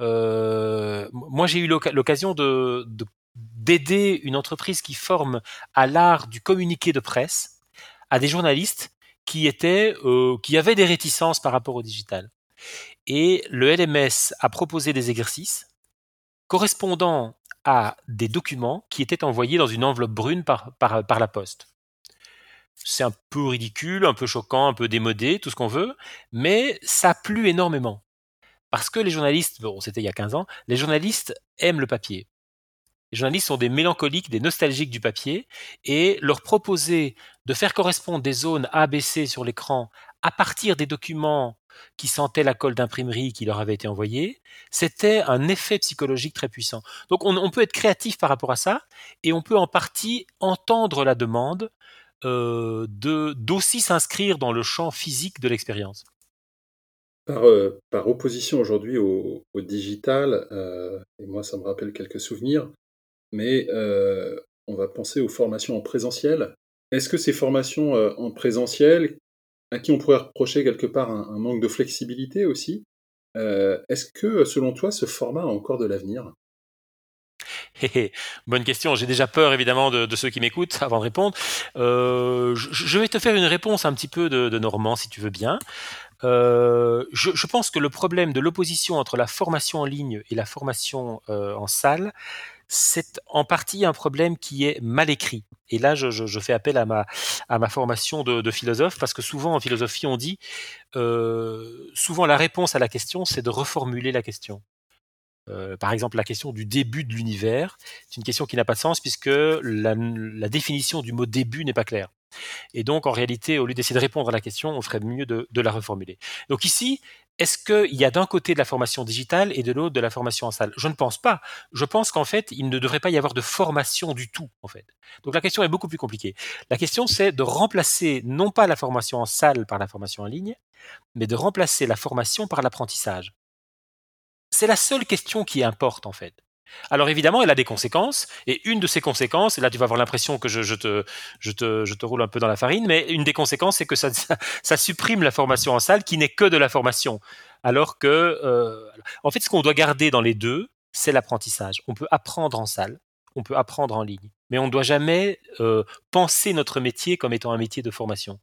S2: Euh, moi, j'ai eu l'occasion de, d'aider une entreprise qui forme à l'art du communiqué de presse à des journalistes qui étaient, euh, qui avaient des réticences par rapport au digital. Et le LMS a proposé des exercices correspondant à des documents qui étaient envoyés dans une enveloppe brune par, la poste. C'est un peu ridicule, un peu choquant, un peu démodé, tout ce qu'on veut, mais ça plu énormément. Parce que les journalistes, bon, c'était il y a 15 ans, les journalistes aiment le papier. Les journalistes sont des mélancoliques, des nostalgiques du papier, et leur proposer de faire correspondre des zones ABC sur l'écran à partir des documents qui sentaient la colle d'imprimerie qui leur avait été envoyée, c'était un effet psychologique très puissant. Donc on, peut être créatif par rapport à ça, et on peut en partie entendre la demande euh, d'aussi s'inscrire dans le champ physique de l'expérience.
S1: Par, euh, opposition aujourd'hui au, digital, euh, et moi ça me rappelle quelques souvenirs, mais euh, on va penser aux formations en présentiel. Est-ce que ces formations en présentiel, à qui on pourrait reprocher quelque part un, manque de flexibilité aussi. Euh, est-ce que, selon toi, ce format a encore de l'avenir?
S2: Bonne question. J'ai déjà peur évidemment de, ceux qui m'écoutent avant de répondre. Euh, je, vais te faire une réponse un petit peu de, Normand si tu veux bien. Euh, je, pense que le problème de l'opposition entre la formation en ligne et la formation en salle, c'est en partie un problème qui est mal écrit. Et là, je, fais appel à ma, formation de, philosophe, parce que souvent en philosophie, on dit, euh, souvent la réponse à la question, c'est de reformuler la question. Euh, par exemple, la question du début de l'univers, c'est une question qui n'a pas de sens puisque la, définition du mot début n'est pas claire. Et donc, en réalité, au lieu d'essayer de répondre à la question, on ferait mieux de, la reformuler. Donc ici, est-ce qu'il y a d'un côté de la formation digitale et de l'autre de la formation en salle? Je ne pense pas. Je pense qu'en fait, il ne devrait pas y avoir de formation du tout, en fait. Donc la question est beaucoup plus compliquée. La question, c'est de remplacer non pas la formation en salle par la formation en ligne, mais de remplacer la formation par l'apprentissage. C'est la seule question qui importe, en fait. Alors évidemment, elle a des conséquences, et une de ces conséquences, et là tu vas avoir l'impression que je, te, roule un peu dans la farine, mais une des conséquences, c'est que ça, supprime la formation en salle qui n'est que de la formation. Alors que, euh, en fait, ce qu'on doit garder dans les deux, c'est l'apprentissage. On peut apprendre en salle, on peut apprendre en ligne, mais on ne doit jamais euh, penser notre métier comme étant un métier de formation.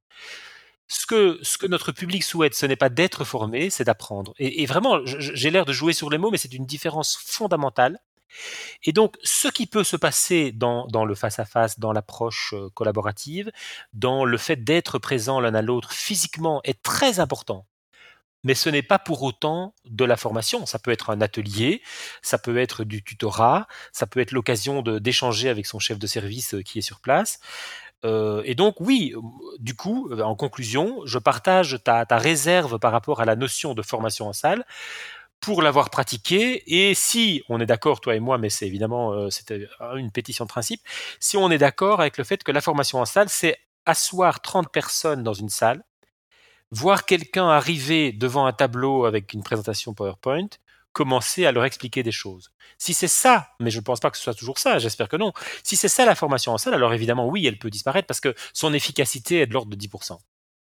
S2: Ce que, notre public souhaite, ce n'est pas d'être formé, c'est d'apprendre. Et, vraiment, j'ai l'air de jouer sur les mots, mais c'est une différence fondamentale et donc, ce qui peut se passer dans, le face-à-face, dans l'approche euh, collaborative, dans le fait d'être présent l'un à l'autre physiquement est très important. Mais ce n'est pas pour autant de la formation. Ça peut être un atelier, ça peut être du tutorat, ça peut être l'occasion d'échanger avec son chef de service euh, qui est sur place. Euh, et donc oui, du coup, en conclusion, je partage ta, ta réserve par rapport à la notion de formation en salle pour l'avoir pratiqué. Et si on est d'accord, toi et moi, mais c'est évidemment euh, c'était une pétition de principe, si on est d'accord avec le fait que la formation en salle, c'est asseoir 30 personnes dans une salle, voir quelqu'un arriver devant un tableau avec une présentation PowerPoint, commencer à leur expliquer des choses. Si c'est ça, mais je ne pense pas que ce soit toujours ça, j'espère que non, si c'est ça la formation en salle, alors évidemment oui, elle peut disparaître parce que son efficacité est de l'ordre de 10%.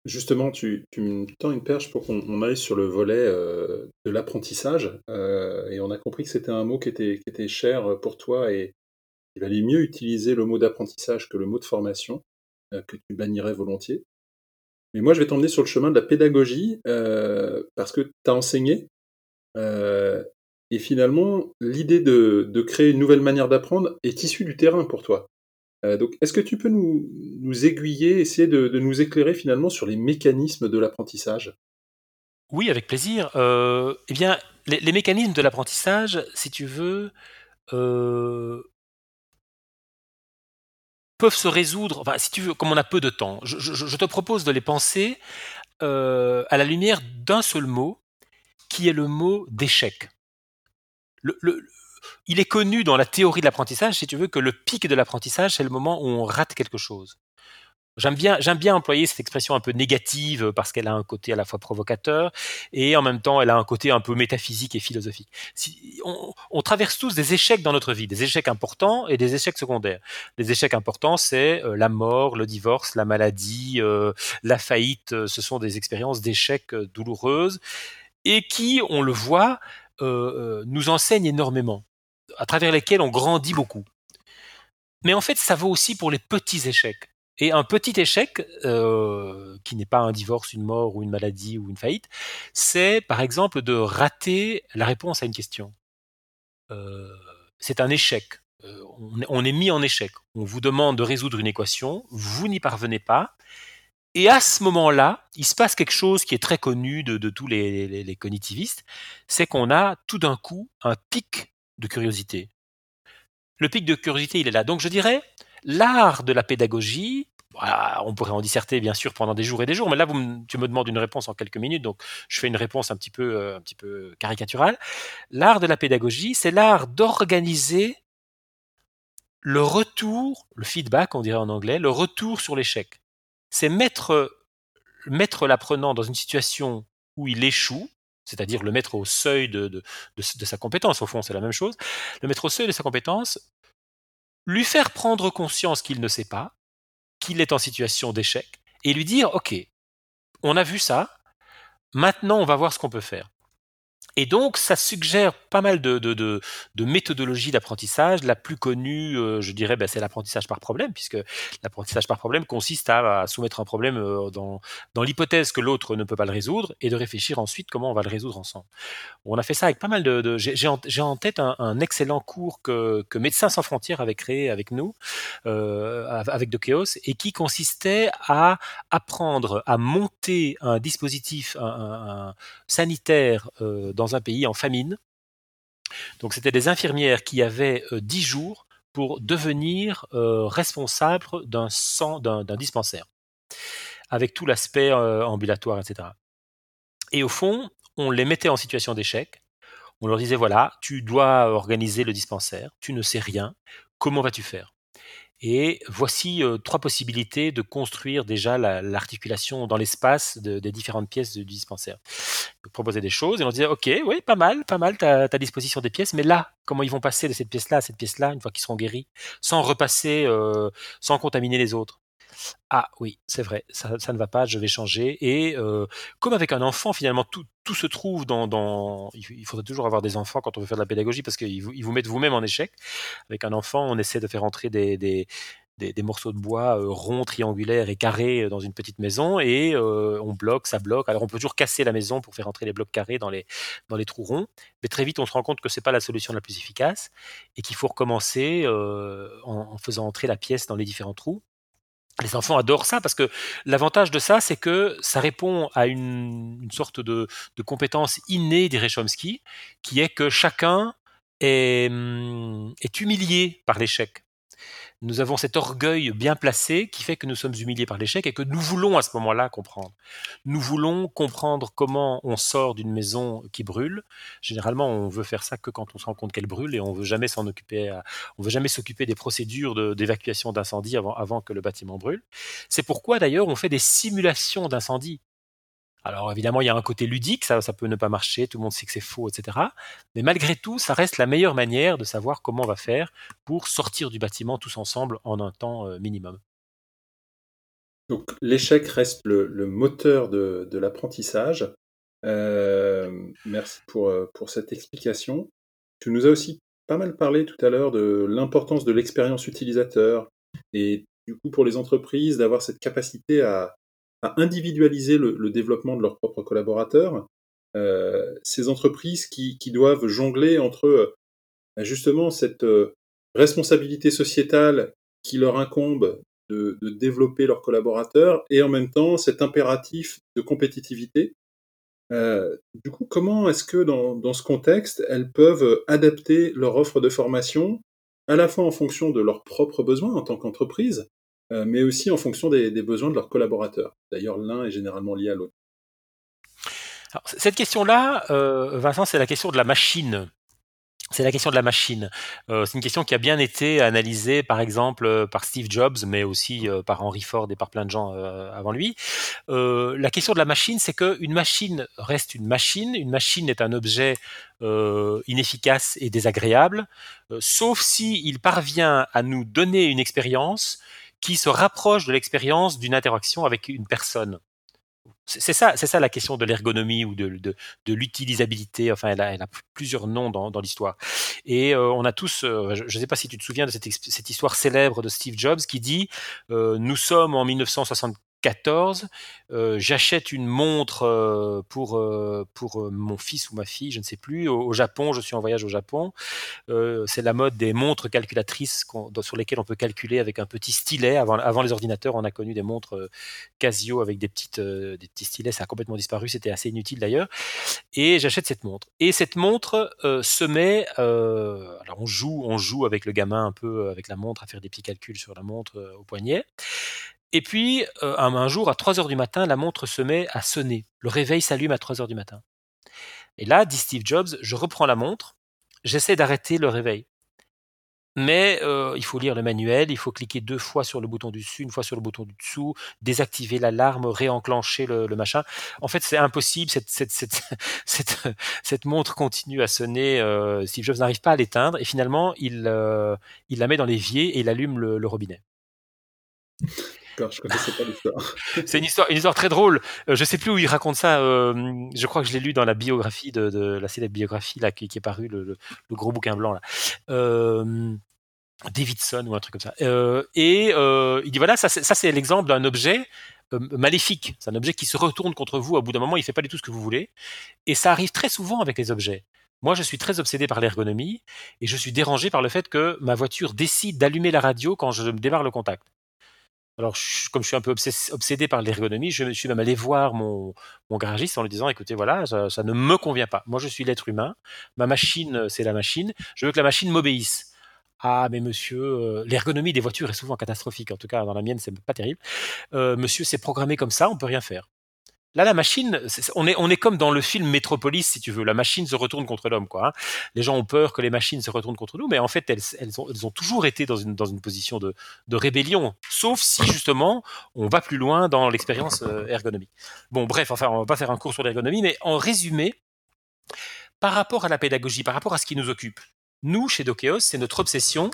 S1: Justement, tu, me tends une perche pour qu'on aille sur le volet euh, de l'apprentissage. Euh, et on a compris que c'était un mot qui était, cher pour toi et il valait mieux utiliser le mot d'apprentissage que le mot de formation, euh, que tu bannirais volontiers. Mais moi, je vais t'emmener sur le chemin de la pédagogie parce que tu as enseigné. et finalement, l'idée de créer une nouvelle manière d'apprendre est issue du terrain pour toi. Euh, est-ce que tu peux nous, aiguiller, essayer de, nous éclairer finalement sur les mécanismes de l'apprentissage?
S2: Oui, avec plaisir. Euh, eh bien, les, mécanismes de l'apprentissage, si tu veux, euh, peuvent se résoudre, si tu veux, comme on a peu de temps, je, te propose de les penser à la lumière d'un seul mot, qui est le mot d'échec. Il est connu dans la théorie de l'apprentissage, si tu veux, que le pic de l'apprentissage, c'est le moment où on rate quelque chose. J'aime bien, j'aime bien employer cette expression un peu négative parce qu'elle a un côté à la fois provocateur et en même temps elle a un côté un peu métaphysique et philosophique. On, traverse tous des échecs dans notre vie, des échecs importants et des échecs secondaires. Les échecs importants, c'est euh, la mort, le divorce, la maladie, euh, la faillite. Euh, ce sont des expériences d'échecs douloureuses et qui, on le voit, nous enseignent énormément à travers lesquels on grandit beaucoup. Mais en fait, ça vaut aussi pour les petits échecs. Et un petit échec, euh, qui n'est pas un divorce, une mort ou une maladie ou une faillite, c'est par exemple de rater la réponse à une question. Euh, c'est un échec. Euh, on, est mis en échec. On vous demande de résoudre une équation, vous n'y parvenez pas. Et à ce moment-là, il se passe quelque chose qui est très connu de, tous les cognitivistes, c'est qu'on a tout d'un coup un pic de curiosité. Le pic de curiosité, il est là. Donc je dirais, l'art de la pédagogie, on pourrait en disserter bien sûr pendant des jours et des jours, mais là vous, tu me demandes une réponse en quelques minutes, donc je fais une réponse un petit peu, euh, un petit peu caricaturale. L'art de la pédagogie, c'est l'art d'organiser le retour, le feedback, on dirait en anglais, le retour sur l'échec. C'est mettre, mettre l'apprenant dans une situation où il échoue, c'est-à-dire le mettre au seuil de, sa compétence, au fond c'est la même chose, le mettre au seuil de sa compétence, lui faire prendre conscience qu'il ne sait pas, qu'il est en situation d'échec, et lui dire, OK, on a vu ça, maintenant on va voir ce qu'on peut faire. Et donc, ça suggère pas mal de, méthodologies d'apprentissage. La plus connue, euh, je dirais, ben, c'est l'apprentissage par problème, puisque l'apprentissage par problème consiste à, soumettre un problème euh, dans, l'hypothèse que l'autre ne peut pas le résoudre et de réfléchir ensuite comment on va le résoudre ensemble. On a fait ça avec pas mal de... J'ai en, tête un, excellent cours que, que Médecins sans frontières avait créé avec nous, euh, avec Dokeos, et qui consistait à apprendre à monter un dispositif un, un, sanitaire dans dans un pays en famine. Donc c'était des infirmières qui avaient euh, dix jours pour devenir euh, responsables d'un d'un dispensaire, avec tout l'aspect euh, ambulatoire, etc. Et au fond, on les mettait en situation d'échec. On leur disait voilà, tu dois organiser le dispensaire, tu ne sais rien, comment vas-tu faire? Et voici trois possibilités de construire déjà l'articulation dans l'espace des différentes pièces du dispensaire. proposer des choses et on disait, ok, oui, pas mal, pas mal, as à disposition des pièces, mais là, comment ils vont passer de cette pièce-là à cette pièce-là une fois qu'ils seront guéris, sans repasser, sans contaminer les autres? Ah oui, c'est vrai, ça, ne va pas, je vais changer. Et comme avec un enfant, finalement, tout, se trouve dans, Il faudrait toujours avoir des enfants quand on veut faire de la pédagogie parce qu'ils vous, vous mettent vous-même en échec. Avec un enfant, on essaie de faire entrer des, morceaux de bois ronds, triangulaires et carrés dans une petite maison et on bloque, ça bloque. Alors on peut toujours casser la maison pour faire entrer les blocs carrés dans les, dans les trous ronds, mais très vite on se rend compte que c'est pas la solution la plus efficace et qu'il faut recommencer en, faisant entrer la pièce dans les différents trous. Les enfants adorent ça parce que l'avantage de ça, c'est que ça répond à une, sorte de, compétence innée, dirait Chomsky, qui est que chacun est, hum, est humilié par l'échec nous avons cet orgueil bien placé qui fait que nous sommes humiliés par l'échec et que nous voulons à ce moment-là comprendre. Nous voulons comprendre comment on sort d'une maison qui brûle. Généralement, on veut faire ça que quand on se rend compte qu'elle brûle et on veut jamais s'en occuper. On veut jamais s'occuper des procédures d'évacuation d'incendie avant, avant que le bâtiment brûle. C'est pourquoi d'ailleurs on fait des simulations d'incendie. Alors évidemment, il y a un côté ludique, ça, peut ne pas marcher, tout le monde sait que c'est faux, etc. Mais malgré tout, ça reste la meilleure manière de savoir comment on va faire pour sortir du bâtiment tous ensemble en un temps euh, minimum.
S1: Donc l'échec reste le, moteur de, l'apprentissage. Euh, merci euh, pour cette explication. Tu nous as aussi pas mal parlé tout à l'heure de l'importance de l'expérience utilisateur et du coup pour les entreprises d'avoir cette capacité à, à individualiser le, développement de leurs propres collaborateurs. Euh, ces entreprises qui, doivent jongler entre euh, justement cette euh, responsabilité sociétale qui leur incombe de, développer leurs collaborateurs et en même temps cet impératif de compétitivité. du coup, comment est-ce que dans, ce contexte, elles peuvent adapter leur offre de formation à la fois en fonction de leurs propres besoins en tant qu'entreprise, mais aussi en fonction des, besoins de leurs collaborateurs. D'ailleurs, l'un est généralement lié à l'autre.
S2: Cette question-là, euh, Vincent, c'est la question de la machine. C'est la question de la machine. Euh, c'est une question qui a bien été analysée, par exemple, par Steve Jobs, mais aussi par Henry Ford et par plein de gens avant lui. la question de la machine, c'est qu'une machine reste une machine. Une machine est un objet inefficace et désagréable, sauf si il parvient à nous donner une expérience qui se rapproche de l'expérience d'une interaction avec une personne. C'est ça, c'est ça la question de l'ergonomie ou de, l'utilisabilité. Enfin, elle a, plusieurs noms dans, l'histoire. Et euh, on a tous, euh, je ne sais pas si tu te souviens de cette, cette, histoire célèbre de Steve Jobs qui dit euh, Nous sommes en 1964 14, euh, j'achète une montre euh, pour, euh, pour mon fils ou ma fille, je ne sais plus, au, Japon, je suis en voyage au Japon. c'est la mode des montres calculatrices sur lesquelles on peut calculer avec un petit stylet. Avant, avant les ordinateurs, on a connu des montres Casio avec des, petites, des petits stylets, ça a complètement disparu, c'était assez inutile d'ailleurs. Et j'achète cette montre. Et cette montre se met, alors on joue, on joue avec le gamin un peu avec la montre à faire des petits calculs sur la montre au poignet. Et puis, euh, un, jour, à 3 heures du matin, la montre se met à sonner. Le réveil s'allume à 3 heures du matin. Et là, dit Steve Jobs, je reprends la montre, j'essaie d'arrêter le réveil. Mais euh, il faut lire le manuel, il faut cliquer deux fois sur le bouton du dessus, une fois sur le bouton du dessous, désactiver l'alarme, réenclencher le, machin. En fait, c'est impossible. Cette, montre continue à sonner. Euh, Steve Jobs n'arrive pas à l'éteindre et finalement, il la met dans l'évier et il allume le robinet
S1: je connaissais pas l'histoire.
S2: c'est une histoire, une histoire très drôle. Euh, je sais plus où il raconte ça. Euh, je crois que je l'ai lu dans la biographie de, la célèbre biographie là qui, est parue, le, gros bouquin blanc. Euh, Davidson ou un truc comme ça. et il dit voilà, ça, c'est l'exemple d'un objet maléfique. C'est un objet qui se retourne contre vous. À bout d'un moment, il fait pas du tout ce que vous voulez. Et ça arrive très souvent avec les objets. Moi, je suis très obsédé par l'ergonomie et je suis dérangé par le fait que ma voiture décide d'allumer la radio quand je démarre le contact. Alors, comme je suis un peu obsédé par l'ergonomie, je suis même allé voir mon, garagiste en lui disant, écoutez, voilà, ça, ne me convient pas. Moi, je suis l'être humain. Ma machine, c'est la machine. Je veux que la machine m'obéisse. Ah, mais monsieur, euh, l'ergonomie des voitures est souvent catastrophique. En tout cas, dans la mienne, c'est pas terrible. Euh, monsieur, c'est programmé comme ça, on peut rien faire. Là, la machine, on est, comme dans le film Métropolis, si tu veux. La machine se retourne contre l'homme, quoi. Hein. Les gens ont peur que les machines se retournent contre nous, mais en fait, elles, ont, toujours été dans une, position de, de, rébellion, sauf si justement on va plus loin dans l'expérience euh, ergonomique. Bon, bref, enfin, on va pas faire un cours sur l'ergonomie, mais en résumé, par rapport à la pédagogie, par rapport à ce qui nous occupe, nous, chez Dokeos, c'est notre obsession,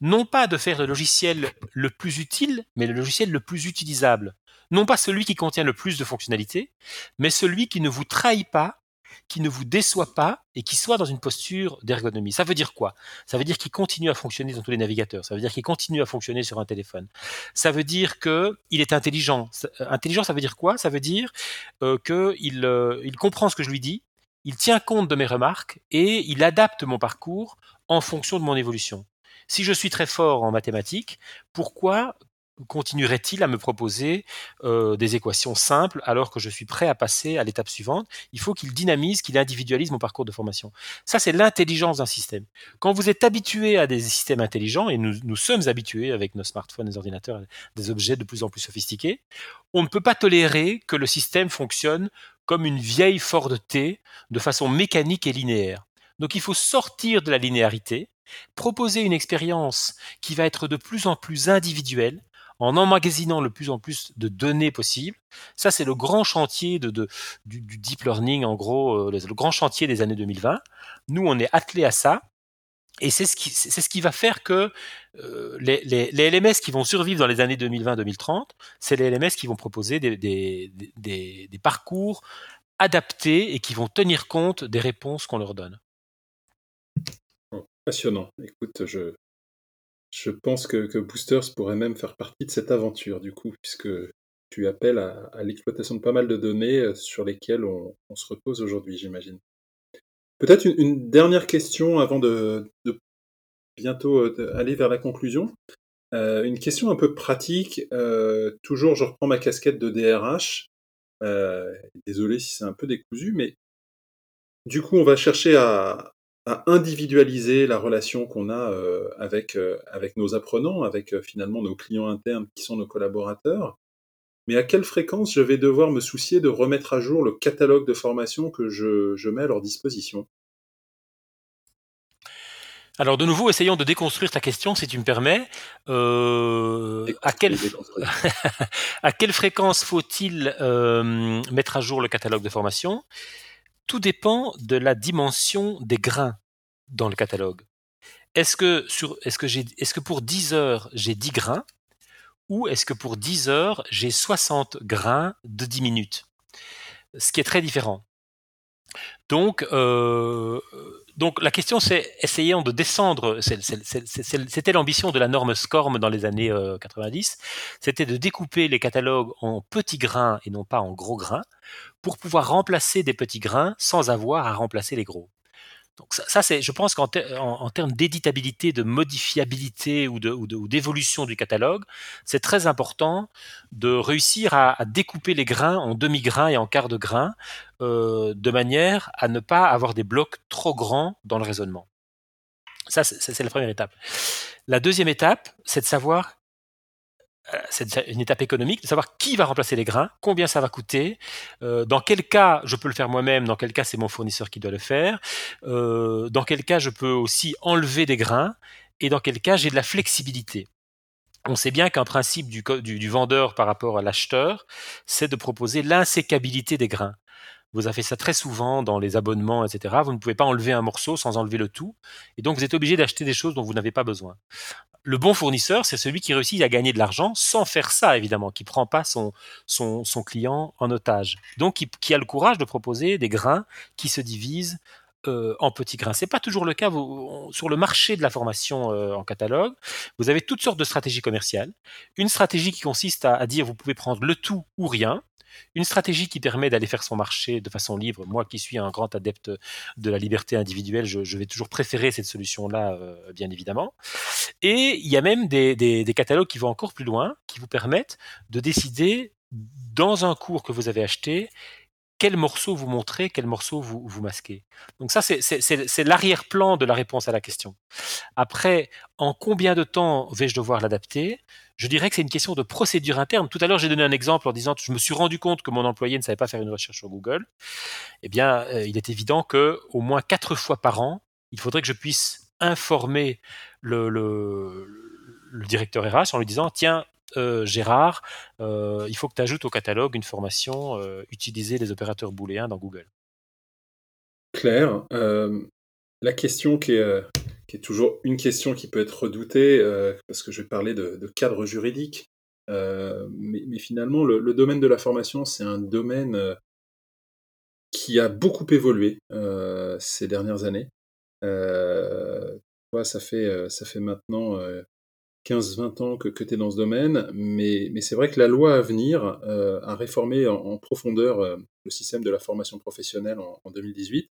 S2: non pas de faire le logiciel le plus utile, mais le logiciel le plus utilisable non pas celui qui contient le plus de fonctionnalités, mais celui qui ne vous trahit pas, qui ne vous déçoit pas et qui soit dans une posture d'ergonomie. Ça veut dire quoi? Ça veut dire qu'il continue à fonctionner dans tous les navigateurs. Ça veut dire qu'il continue à fonctionner sur un téléphone. Ça veut dire que il est intelligent. Euh, intelligent, ça veut dire quoi? Ça veut dire euh, qu'il euh, comprend ce que je lui dis, il tient compte de mes remarques et il adapte mon parcours en fonction de mon évolution. Si je suis très fort en mathématiques, pourquoi continuerait-il à me proposer euh, des équations simples alors que je suis prêt à passer à l'étape suivante? Il faut qu'il dynamise, qu'il individualise mon parcours de formation. Ça, c'est l'intelligence d'un système. Quand vous êtes habitué à des systèmes intelligents, et nous, nous sommes habitués avec nos smartphones, nos ordinateurs, des objets de plus en plus sophistiqués, on ne peut pas tolérer que le système fonctionne comme une vieille Ford T de façon mécanique et linéaire. Donc il faut sortir de la linéarité, proposer une expérience qui va être de plus en plus individuelle, en emmagasinant le plus en plus de données possibles. Ça, c'est le grand chantier du, deep learning, en gros, euh, le, grand chantier des années 2020. Nous, on est attelés à ça. Et c'est ce qui, va faire que euh, les, LMS qui vont survivre dans les années 2020-2030, c'est les LMS qui vont proposer des, des, parcours adaptés et qui vont tenir compte des réponses qu'on leur donne.
S1: Passionnant. Écoute, je, je pense que, Boosters pourrait même faire partie de cette aventure, du coup, puisque tu appelles à, l'exploitation de pas mal de données euh, sur lesquelles on, se repose aujourd'hui, j'imagine. Peut-être une, dernière question avant de, bientôt euh, aller vers la conclusion. Euh, une question un peu pratique. toujours, je reprends ma casquette de DRH. désolé si c'est un peu décousu, mais du coup, on va chercher à, à individualiser la relation qu'on a euh, avec, euh, avec nos apprenants, avec euh, finalement nos clients internes qui sont nos collaborateurs. Mais à quelle fréquence je vais devoir me soucier de remettre à jour le catalogue de formation que je, je mets à leur disposition?
S2: Alors de nouveau, essayons de déconstruire ta question, si tu me permets. à, quelle... à quelle fréquence faut-il mettre à jour le catalogue de formation tout dépend de la dimension des grains dans le catalogue. Est-ce que, pour 10 heures, j'ai 10 grains ou est-ce que pour 10 heures, j'ai 60 grains de 10 minutes? Ce qui est très différent. Donc, euh, la question c'est essayons de descendre. C'était l'ambition de la norme SCORM dans les années 90. Euh, c'était de découper les catalogues en petits grains et non pas en gros grains pour pouvoir remplacer des petits grains sans avoir à remplacer les gros. Donc ça, c'est, je pense qu'en en, termes d'éditabilité, de modifiabilité ou, d'évolution du catalogue, c'est très important de réussir à, découper les grains en demi-grains et en quart de grains, euh, de manière à ne pas avoir des blocs trop grands dans le raisonnement. Ça, c'est la première étape. La deuxième étape, c'est de savoir c'est une étape économique, de savoir qui va remplacer les grains, combien ça va coûter, euh, dans quel cas je peux le faire moi-même, dans quel cas c'est mon fournisseur qui doit le faire, euh, dans quel cas je peux aussi enlever des grains, et dans quel cas j'ai de la flexibilité. On sait bien qu'un principe du, du, vendeur par rapport à l'acheteur, c'est de proposer l'insécabilité des grains. Vous avez fait ça très souvent dans les abonnements, etc. Vous ne pouvez pas enlever un morceau sans enlever le tout. Et donc, vous êtes obligé d'acheter des choses dont vous n'avez pas besoin le bon fournisseur, c'est celui qui réussit à gagner de l'argent sans faire ça, évidemment, qui prend pas son, son, client en otage. Donc, qui, a le courage de proposer des grains qui se divisent euh, en petits grains. C'est pas toujours le cas sur le marché de la formation euh, en catalogue. Vous avez toutes sortes de stratégies commerciales. Une stratégie qui consiste à dire vous pouvez prendre le tout ou rien. Une stratégie qui permet d'aller faire son marché de façon libre. Moi qui suis un grand adepte de la liberté individuelle, je, vais toujours préférer cette solution-là, euh, bien évidemment. Et il y a même des, catalogues qui vont encore plus loin, qui vous permettent de décider dans un cours que vous avez acheté quel morceau vous montrez, quel morceau vous, vous masquez. Donc ça, c'est l'arrière-plan de la réponse à la question. Après, en combien de temps vais-je devoir l'adapter? Je dirais que c'est une question de procédure interne. Tout à l'heure, j'ai donné un exemple en disant je me suis rendu compte que mon employé ne savait pas faire une recherche sur Google. Eh bien, euh, il est évident que au moins quatre fois par an, il faudrait que je puisse informer le, directeur RH en lui disant tiens, euh, Gérard, euh, il faut que tu ajoutes au catalogue une formation utiliser les opérateurs booléens dans Google.
S1: Claire, la question qui est, toujours une question qui peut être redoutée, parce que je vais parler de, cadre juridique, mais, finalement, le, domaine de la formation, c'est un domaine qui a beaucoup évolué ces dernières années. ça, fait, ça fait maintenant 15-20 ans que, tu es dans ce domaine, mais, c'est vrai que la loi à venir euh, a réformé en, profondeur euh, le système de la formation professionnelle en, 2018.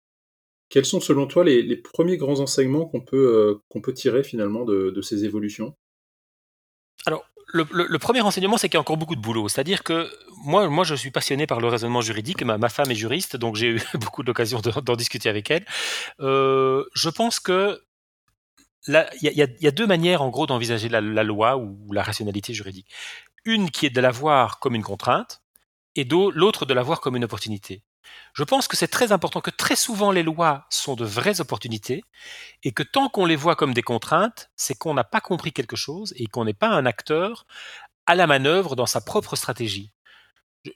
S1: Quels sont selon toi les, premiers grands enseignements qu'on peut, euh, tirer finalement de, ces évolutions?
S2: Alors, le, premier enseignement, c'est qu'il y a encore beaucoup de boulot. C'est-à-dire que moi, moi, je suis passionné par le raisonnement juridique. Ma, ma femme est juriste, donc j'ai eu beaucoup d'occasions d'en discuter avec elle. je pense que il y, a deux manières, en gros, d'envisager la, loi ou la rationalité juridique. Une qui est de la voir comme une contrainte, et l'autre de la voir comme une opportunité. Je pense que c'est très important que très souvent les lois sont de vraies opportunités, et que tant qu'on les voit comme des contraintes, c'est qu'on n'a pas compris quelque chose et qu'on n'est pas un acteur à la manœuvre dans sa propre stratégie.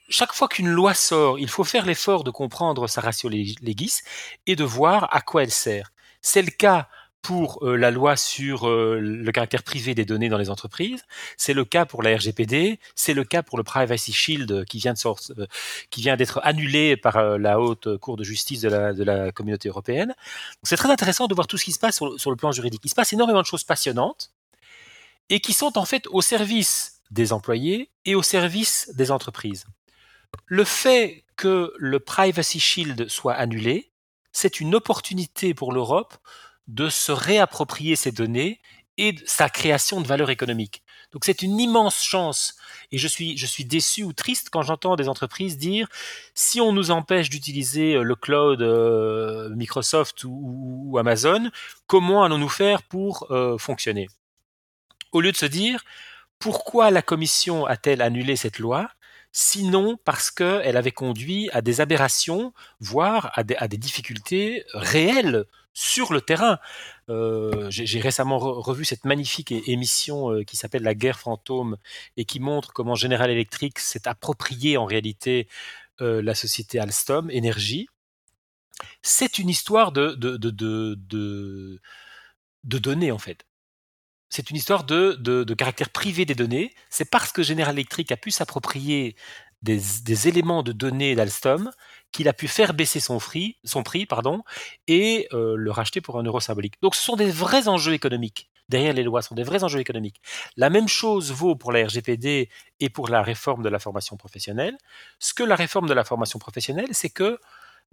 S2: Chaque fois qu'une loi sort, il faut faire l'effort de comprendre sa ratio legis et de voir à quoi elle sert. C'est le cas pour euh, la loi sur euh, le caractère privé des données dans les entreprises. C'est le cas pour la RGPD. C'est le cas pour le Privacy Shield qui vient euh, d'être annulé par la haute cour de justice de la, communauté européenne. C'est très intéressant de voir tout ce qui se passe sur le plan juridique. Il se passe énormément de choses passionnantes et qui sont en fait au service des employés et au service des entreprises. Le fait que le Privacy Shield soit annulé, c'est une opportunité pour l'Europe de se réapproprier ces données et sa création de valeur économique. Donc c'est une immense chance et je suis, déçu ou triste quand j'entends des entreprises dire si on nous empêche d'utiliser euh, le cloud euh, Microsoft ou, Amazon, comment allons-nous faire pour euh, fonctionner? Au lieu de se dire pourquoi la Commission a-t-elle annulé cette loi sinon parce qu'elle avait conduit à des aberrations, voire à des difficultés réelles sur le terrain. Euh, j'ai récemment revu cette magnifique émission euh, qui s'appelle La guerre fantôme et qui montre comment General Electric s'est approprié en réalité euh, la société Alstom Énergie. C'est une histoire de, données en fait. C'est une histoire de, caractère privé des données. C'est parce que General Electric a pu s'approprier des, éléments de données d'Alstom qu'il a pu faire baisser son prix, et euh, le racheter pour un euro symbolique. Donc ce sont des vrais enjeux économiques. Derrière les lois, ce sont des vrais enjeux économiques. La même chose vaut pour la RGPD et pour la réforme de la formation professionnelle. Ce que la réforme de la formation professionnelle,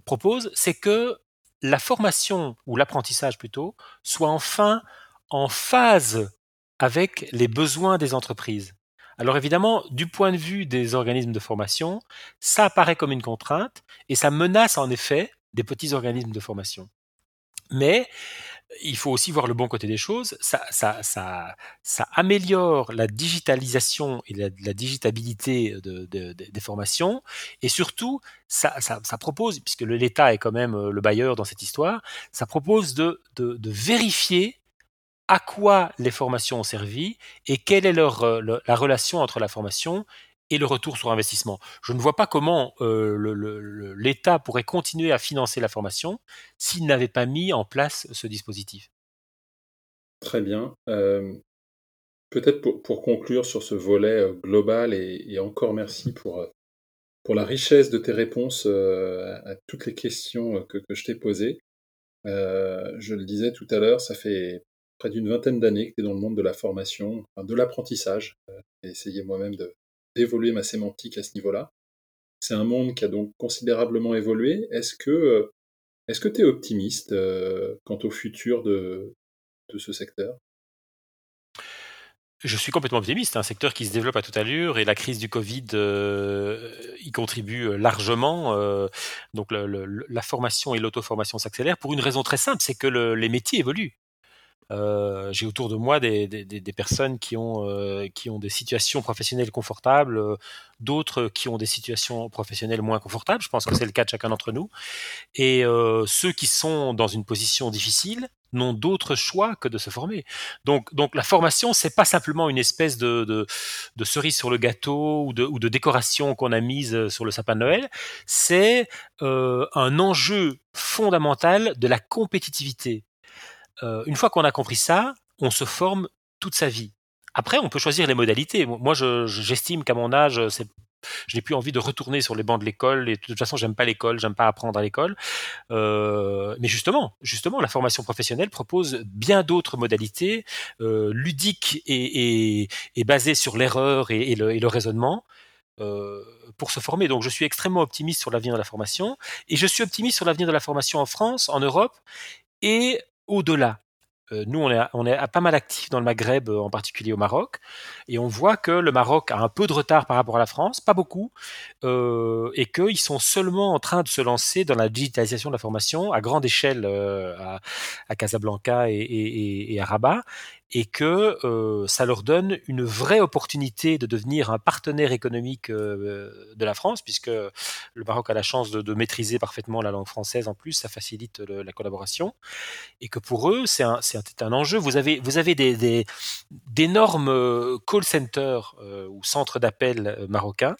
S2: propose, c'est que la formation ou l'apprentissage plutôt soit enfin en phase avec les besoins des entreprises. Alors évidemment, du point de vue des organismes de formation, ça apparaît comme une contrainte et ça menace en effet des petits organismes de formation. Mais il faut aussi voir le bon côté des choses. Ça, améliore la digitalisation et la, digitabilité des formations. Et surtout, ça, propose, puisque l'État est quand même euh, le bailleur dans cette histoire, ça propose de vérifier à quoi les formations ont servi et quelle est euh, la relation entre la formation et le retour sur investissement. Je ne vois pas comment euh, l'État pourrait continuer à financer la formation s'il n'avait pas mis en place ce dispositif.
S1: Très bien. Euh, peut-être pour, conclure sur ce volet global, et, encore merci pour, pour la richesse de tes réponses à, toutes les questions que, que je t'ai posées. je le disais tout à l'heure, ça fait près d'une vingtaine d'années que tu es dans le monde de la formation, de l'apprentissage. Euh, j'ai essayé moi-même d'évoluer ma sémantique à ce niveau-là. C'est un monde qui a donc considérablement évolué. Est-ce que euh, est-ce que tu es optimiste euh, quant au futur de, ce secteur?
S2: Je suis complètement optimiste. Un secteur qui se développe à toute allure et la crise du Covid y contribue largement. Donc la formation et l'auto-formation s'accélèrent pour une raison très simple, c'est que les métiers évoluent. Euh, j'ai autour de moi des, personnes qui ont, qui ont des situations professionnelles confortables, d'autres qui ont des situations professionnelles moins confortables. Je pense que c'est le cas de chacun d'entre nous. Et ceux qui sont dans une position difficile, n'ont d'autre choix que de se former. Donc, donc la formation, c'est pas simplement une espèce de, de, cerise sur le gâteau ou de, ou de décoration qu'on a mise euh, sur le sapin de Noël. C'est euh, un enjeu fondamental de la compétitivité. Euh, une fois qu'on a compris ça, on se forme toute sa vie. Après, on peut choisir les modalités. Moi, j'estime qu'à mon âge, je n'ai plus envie de retourner sur les bancs de l'école. Et de toute façon, j'aime pas l'école, j'aime pas apprendre à l'école. Euh, mais justement, justement, la formation professionnelle propose bien d'autres modalités euh, ludiques et, basées sur l'erreur et, le, raisonnement. Pour se former. Donc je suis extrêmement optimiste sur l'avenir de la formation et je suis optimiste sur l'avenir de la formation en France, en Europe et au-delà. Euh, nous, on est, pas mal actifs dans le Maghreb, euh, en particulier au Maroc, et on voit que le Maroc a un peu de retard par rapport à la France, pas beaucoup, euh, et qu'ils sont seulement en train de se lancer dans la digitalisation de la formation à grande échelle à, Casablanca et, à Rabat, et que euh, ça leur donne une vraie opportunité de devenir un partenaire économique euh, de la France, puisque le Maroc a la chance de, maîtriser parfaitement la langue française en plus, ça facilite la collaboration, et que pour eux, c'est un, un, enjeu. Vous avez, vous avez des, d'énormes euh, call centers ou centres d'appel marocains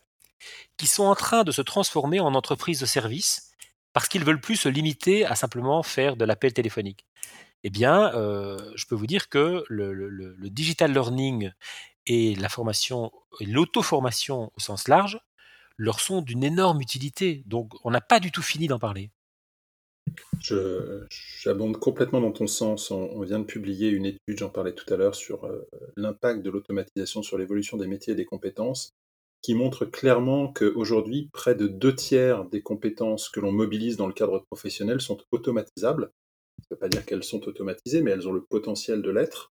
S2: qui sont en train de se transformer en entreprises de services parce qu'ils veulent plus se limiter à simplement faire de l'appel téléphonique eh bien, euh, je peux vous dire que le, digital learning et la formation l'auto-formation au sens large leur sont d'une énorme utilité. Donc, on n'a pas du tout fini d'en parler.
S1: J'abonde complètement dans ton sens. On, vient de publier une étude, j'en parlais tout à l'heure, sur euh, l'impact de l'automatisation sur l'évolution des métiers et des compétences, qui montre clairement qu'aujourd'hui, près de deux tiers des compétences que l'on mobilise dans le cadre professionnel sont automatisables. Ça ne veut pas dire qu'elles sont automatisées, mais elles ont le potentiel de l'être.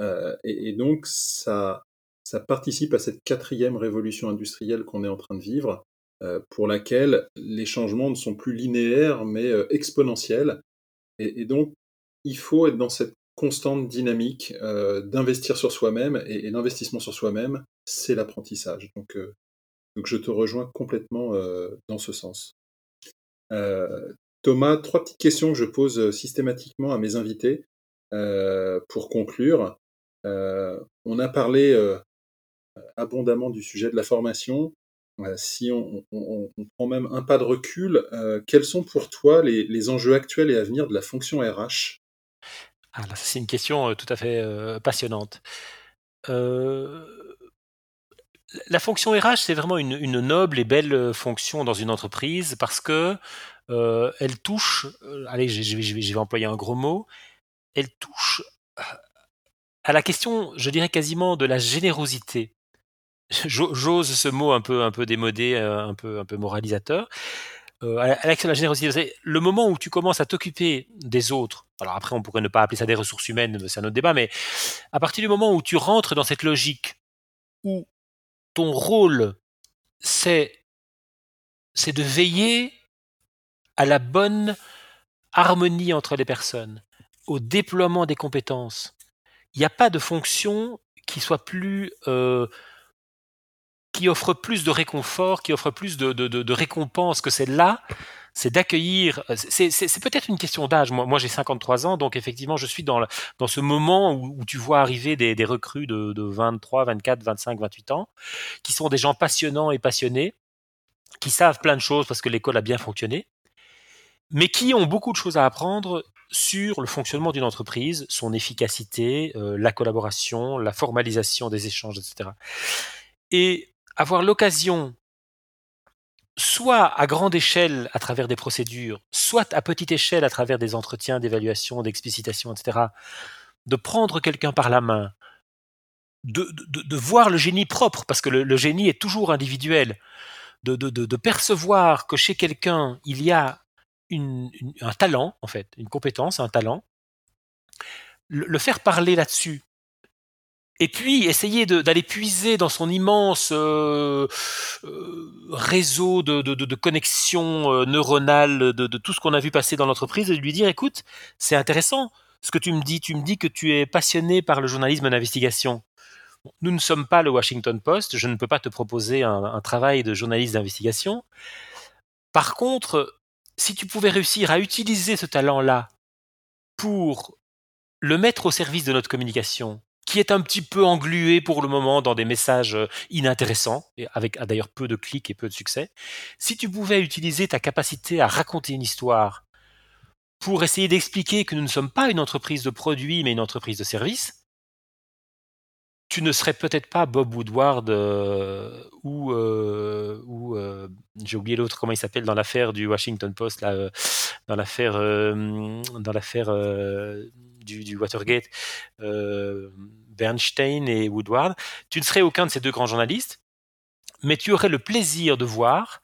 S1: Euh, et, donc, ça, ça participe à cette quatrième révolution industrielle qu'on est en train de vivre, euh, pour laquelle les changements ne sont plus linéaires, mais euh, exponentiels. Et, donc, il faut être dans cette constante dynamique d'investir sur soi-même, et, l'investissement sur soi-même, c'est l'apprentissage. Donc, donc, je te rejoins complètement dans ce sens. Thomas, trois petites questions que je pose euh, systématiquement à mes invités euh, pour conclure. Euh, on a parlé abondamment du sujet de la formation. si on, prend même un pas de recul, quels sont pour toi les, enjeux actuels et à venir de la fonction RH
S2: ah, C'est une question tout à fait passionnante. la fonction RH, c'est vraiment une, une, noble et belle fonction dans une entreprise parce que euh, elle touche, euh, allez, je, vais, employer un gros mot, elle touche euh, à la question, je dirais quasiment de la générosité. J'ose ce mot un peu, un peu démodé, un peu, un peu moralisateur. Euh, la de la générosité, le moment où tu commences à t'occuper des autres, alors après on pourrait ne pas appeler ça des ressources humaines, c'est un autre débat, mais à partir du moment où tu rentres dans cette logique où ton rôle c'est de veiller à la bonne harmonie entre les personnes, au déploiement des compétences. Il n'y a pas de fonction qui soit plus euh, qui offre plus de réconfort, qui offre plus de, récompense que celle-là, c'est d'accueillir. C'est peut-être une question d'âge. Moi, j'ai 53 ans, donc effectivement, je suis dans, dans ce moment où, tu vois arriver des, des recrues de, de 23, 24, 25, 28 ans, qui sont des gens passionnants et passionnés, qui savent plein de choses parce que l'école a bien fonctionné, mais qui ont beaucoup de choses à apprendre sur le fonctionnement d'une entreprise, son efficacité, euh, la collaboration, la formalisation des échanges, etc. Et avoir l'occasion, soit à grande échelle à travers des procédures, soit à petite échelle à travers des entretiens d'évaluation, d'explicitation, etc., de prendre quelqu'un par la main, de, de, voir le génie propre, parce que le, génie est toujours individuel, de, de percevoir que chez quelqu'un, il y a un talent, en fait, une compétence, un talent, le, faire parler là-dessus, et puis essayer d'aller puiser dans son immense euh, euh, réseau de, de, de connexions euh, neuronales, de, de, tout ce qu'on a vu passer dans l'entreprise, et lui dire, écoute, c'est intéressant ce que tu me dis. Tu me dis que tu es passionné par le journalisme d'investigation. Nous ne sommes pas le Washington Post, je ne peux pas te proposer un travail de journaliste d'investigation. Par contre, si tu pouvais réussir à utiliser ce talent-là pour le mettre au service de notre communication, qui est un petit peu englué pour le moment dans des messages euh, inintéressants, avec d'ailleurs peu de clics et peu de succès. Si tu pouvais utiliser ta capacité à raconter une histoire pour essayer d'expliquer que nous ne sommes pas une entreprise de produits, mais une entreprise de services, tu ne serais peut-être pas Bob Woodward euh, ou, euh, ou j'ai oublié l'autre comment il s'appelle dans l'affaire du Washington Post dans l'affaire dans l'affaire du, Watergate, euh, Bernstein et Woodward, tu ne serais aucun de ces deux grands journalistes, mais tu aurais le plaisir de voir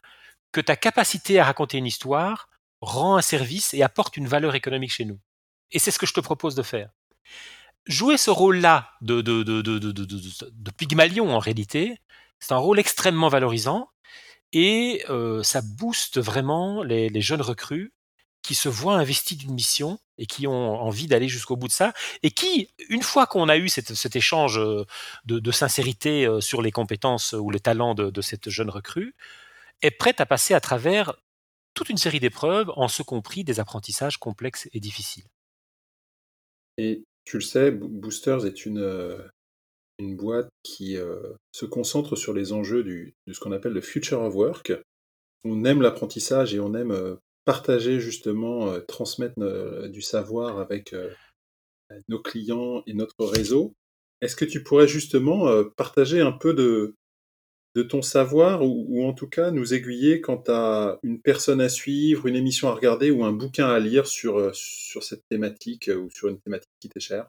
S2: que ta capacité à raconter une histoire rend un service et apporte une valeur économique chez nous. Et c'est ce que je te propose de faire. Jouer ce rôle-là de, Pygmalion, en réalité, c'est un rôle extrêmement valorisant et euh, ça booste vraiment les, jeunes recrues qui se voient investis d'une mission et qui ont envie d'aller jusqu'au bout de ça, et qui, une fois qu'on a eu cet échange euh, de, sincérité euh, sur les compétences ou les talents de, cette jeune recrue, est prête à passer à travers toute une série d'épreuves, en ce compris des apprentissages complexes et difficiles.
S1: Tu le sais, Boosters est une, euh, boîte qui se concentre sur les enjeux de ce qu'on appelle le future of work. On aime l'apprentissage et on aime partager justement, euh, transmettre du savoir avec euh, nos clients et notre réseau. Est-ce que tu pourrais justement euh, partager un peu de, de ton savoir ou, en tout cas nous aiguiller quant à une personne à suivre, une émission à regarder ou un bouquin à lire sur, sur cette thématique ou sur une thématique qui t'est chère?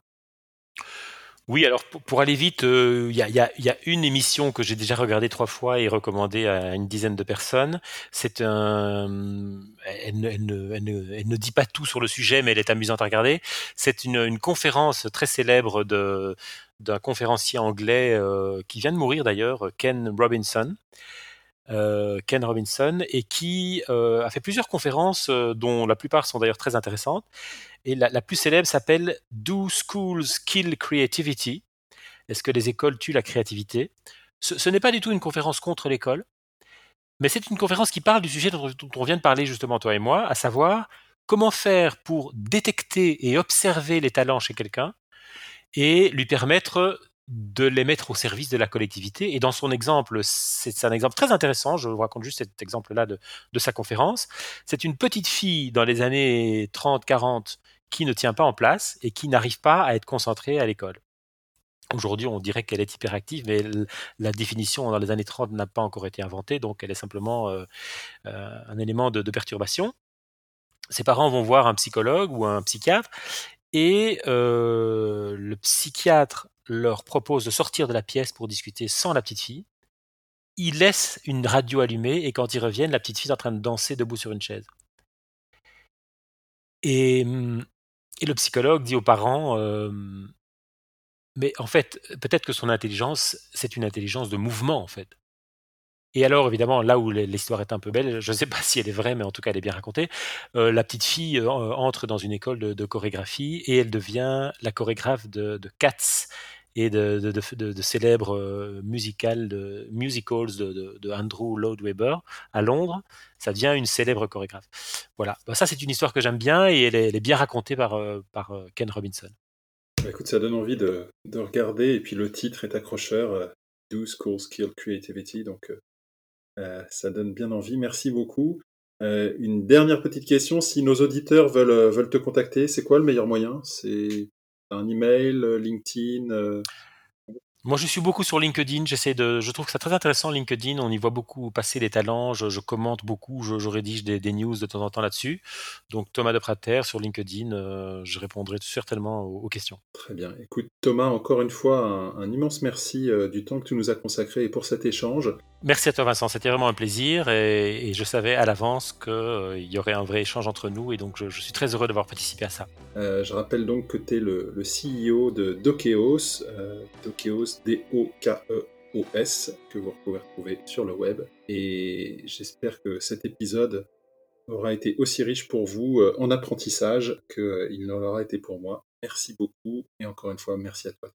S2: Oui, alors pour, aller vite, il y, a, une émission que j'ai déjà regardée trois fois et recommandée à une dizaine de personnes. C'est un, elle, ne, dit pas tout sur le sujet, mais elle est amusante à regarder. C'est une, conférence très célèbre d'un conférencier anglais qui vient de mourir d'ailleurs, Ken Robinson. Ken Robinson, et qui a fait plusieurs conférences, dont la plupart sont d'ailleurs très intéressantes. Et la, plus célèbre s'appelle Do Schools Kill Creativity? Est-ce que les écoles tuent la créativité? Ce, n'est pas du tout une conférence contre l'école, mais c'est une conférence qui parle du sujet dont, on vient de parler justement toi et moi, à savoir comment faire pour détecter et observer les talents chez quelqu'un et lui permettre de les mettre au service de la collectivité. Et dans son exemple, c'est un exemple très intéressant, je vous raconte juste cet exemple-là de, de, sa conférence. C'est une petite fille dans les années 30-40 qui ne tient pas en place et qui n'arrive pas à être concentrée à l'école. Aujourd'hui, on dirait qu'elle est hyperactive, mais la définition dans les années 30 n'a pas encore été inventée, donc elle est simplement euh, euh, un élément de, perturbation. Ses parents vont voir un psychologue ou un psychiatre, et euh, le psychiatre leur propose de sortir de la pièce pour discuter sans la petite fille. Il laisse une radio allumée, et quand ils reviennent, la petite fille est en train de danser debout sur une chaise. Et et le psychologue dit aux parents, mais en fait, peut-être que son intelligence, c'est une intelligence de mouvement, en fait. Et alors, évidemment, là où l'histoire est un peu belle, je ne sais pas si elle est vraie, mais en tout cas, elle est bien racontée. la petite fille entre dans une école de, chorégraphie et elle devient la chorégraphe de, Cats et de, célèbres euh, musicals, de, Andrew Lloyd Webber à Londres. Ça devient une célèbre chorégraphe. Voilà, bah, ça c'est une histoire que j'aime bien et elle est, bien racontée par, euh, euh, Ken Robinson.
S1: Bah, écoute, ça donne envie de, regarder et puis le titre est accrocheur, Do Schools Kill Creativity, donc ça donne bien envie. Merci beaucoup. une dernière petite question, si nos auditeurs veulent, te contacter, c'est quoi le meilleur moyen? Un email, LinkedIn
S2: Moi, je suis beaucoup sur LinkedIn. J'essaie de, je trouve que c'est très intéressant LinkedIn. On y voit beaucoup passer les talents. Je, je commente beaucoup. Je, je rédige des, des, news de temps en temps là-dessus. Donc Thomas de Prater sur LinkedIn, euh, je répondrai certainement aux, aux, questions.
S1: Très bien. Écoute Thomas, encore une fois, un, un immense merci euh, du temps que tu nous as consacré et pour cet échange.
S2: Merci à toi Vincent. C'était vraiment un plaisir et, et je savais à l'avance qu'il euh, y aurait un vrai échange entre nous et donc je, je suis très heureux d'avoir participé à ça.
S1: Je rappelle donc que tu es le, le, CEO de Dokeos, Dokeos D-O-K-E-O-S, que vous pouvez retrouver sur le web. Et j'espère que cet épisode aura été aussi riche pour vous euh, en apprentissage qu'il ne l'aura été pour moi. Merci beaucoup et encore une fois, merci à toi.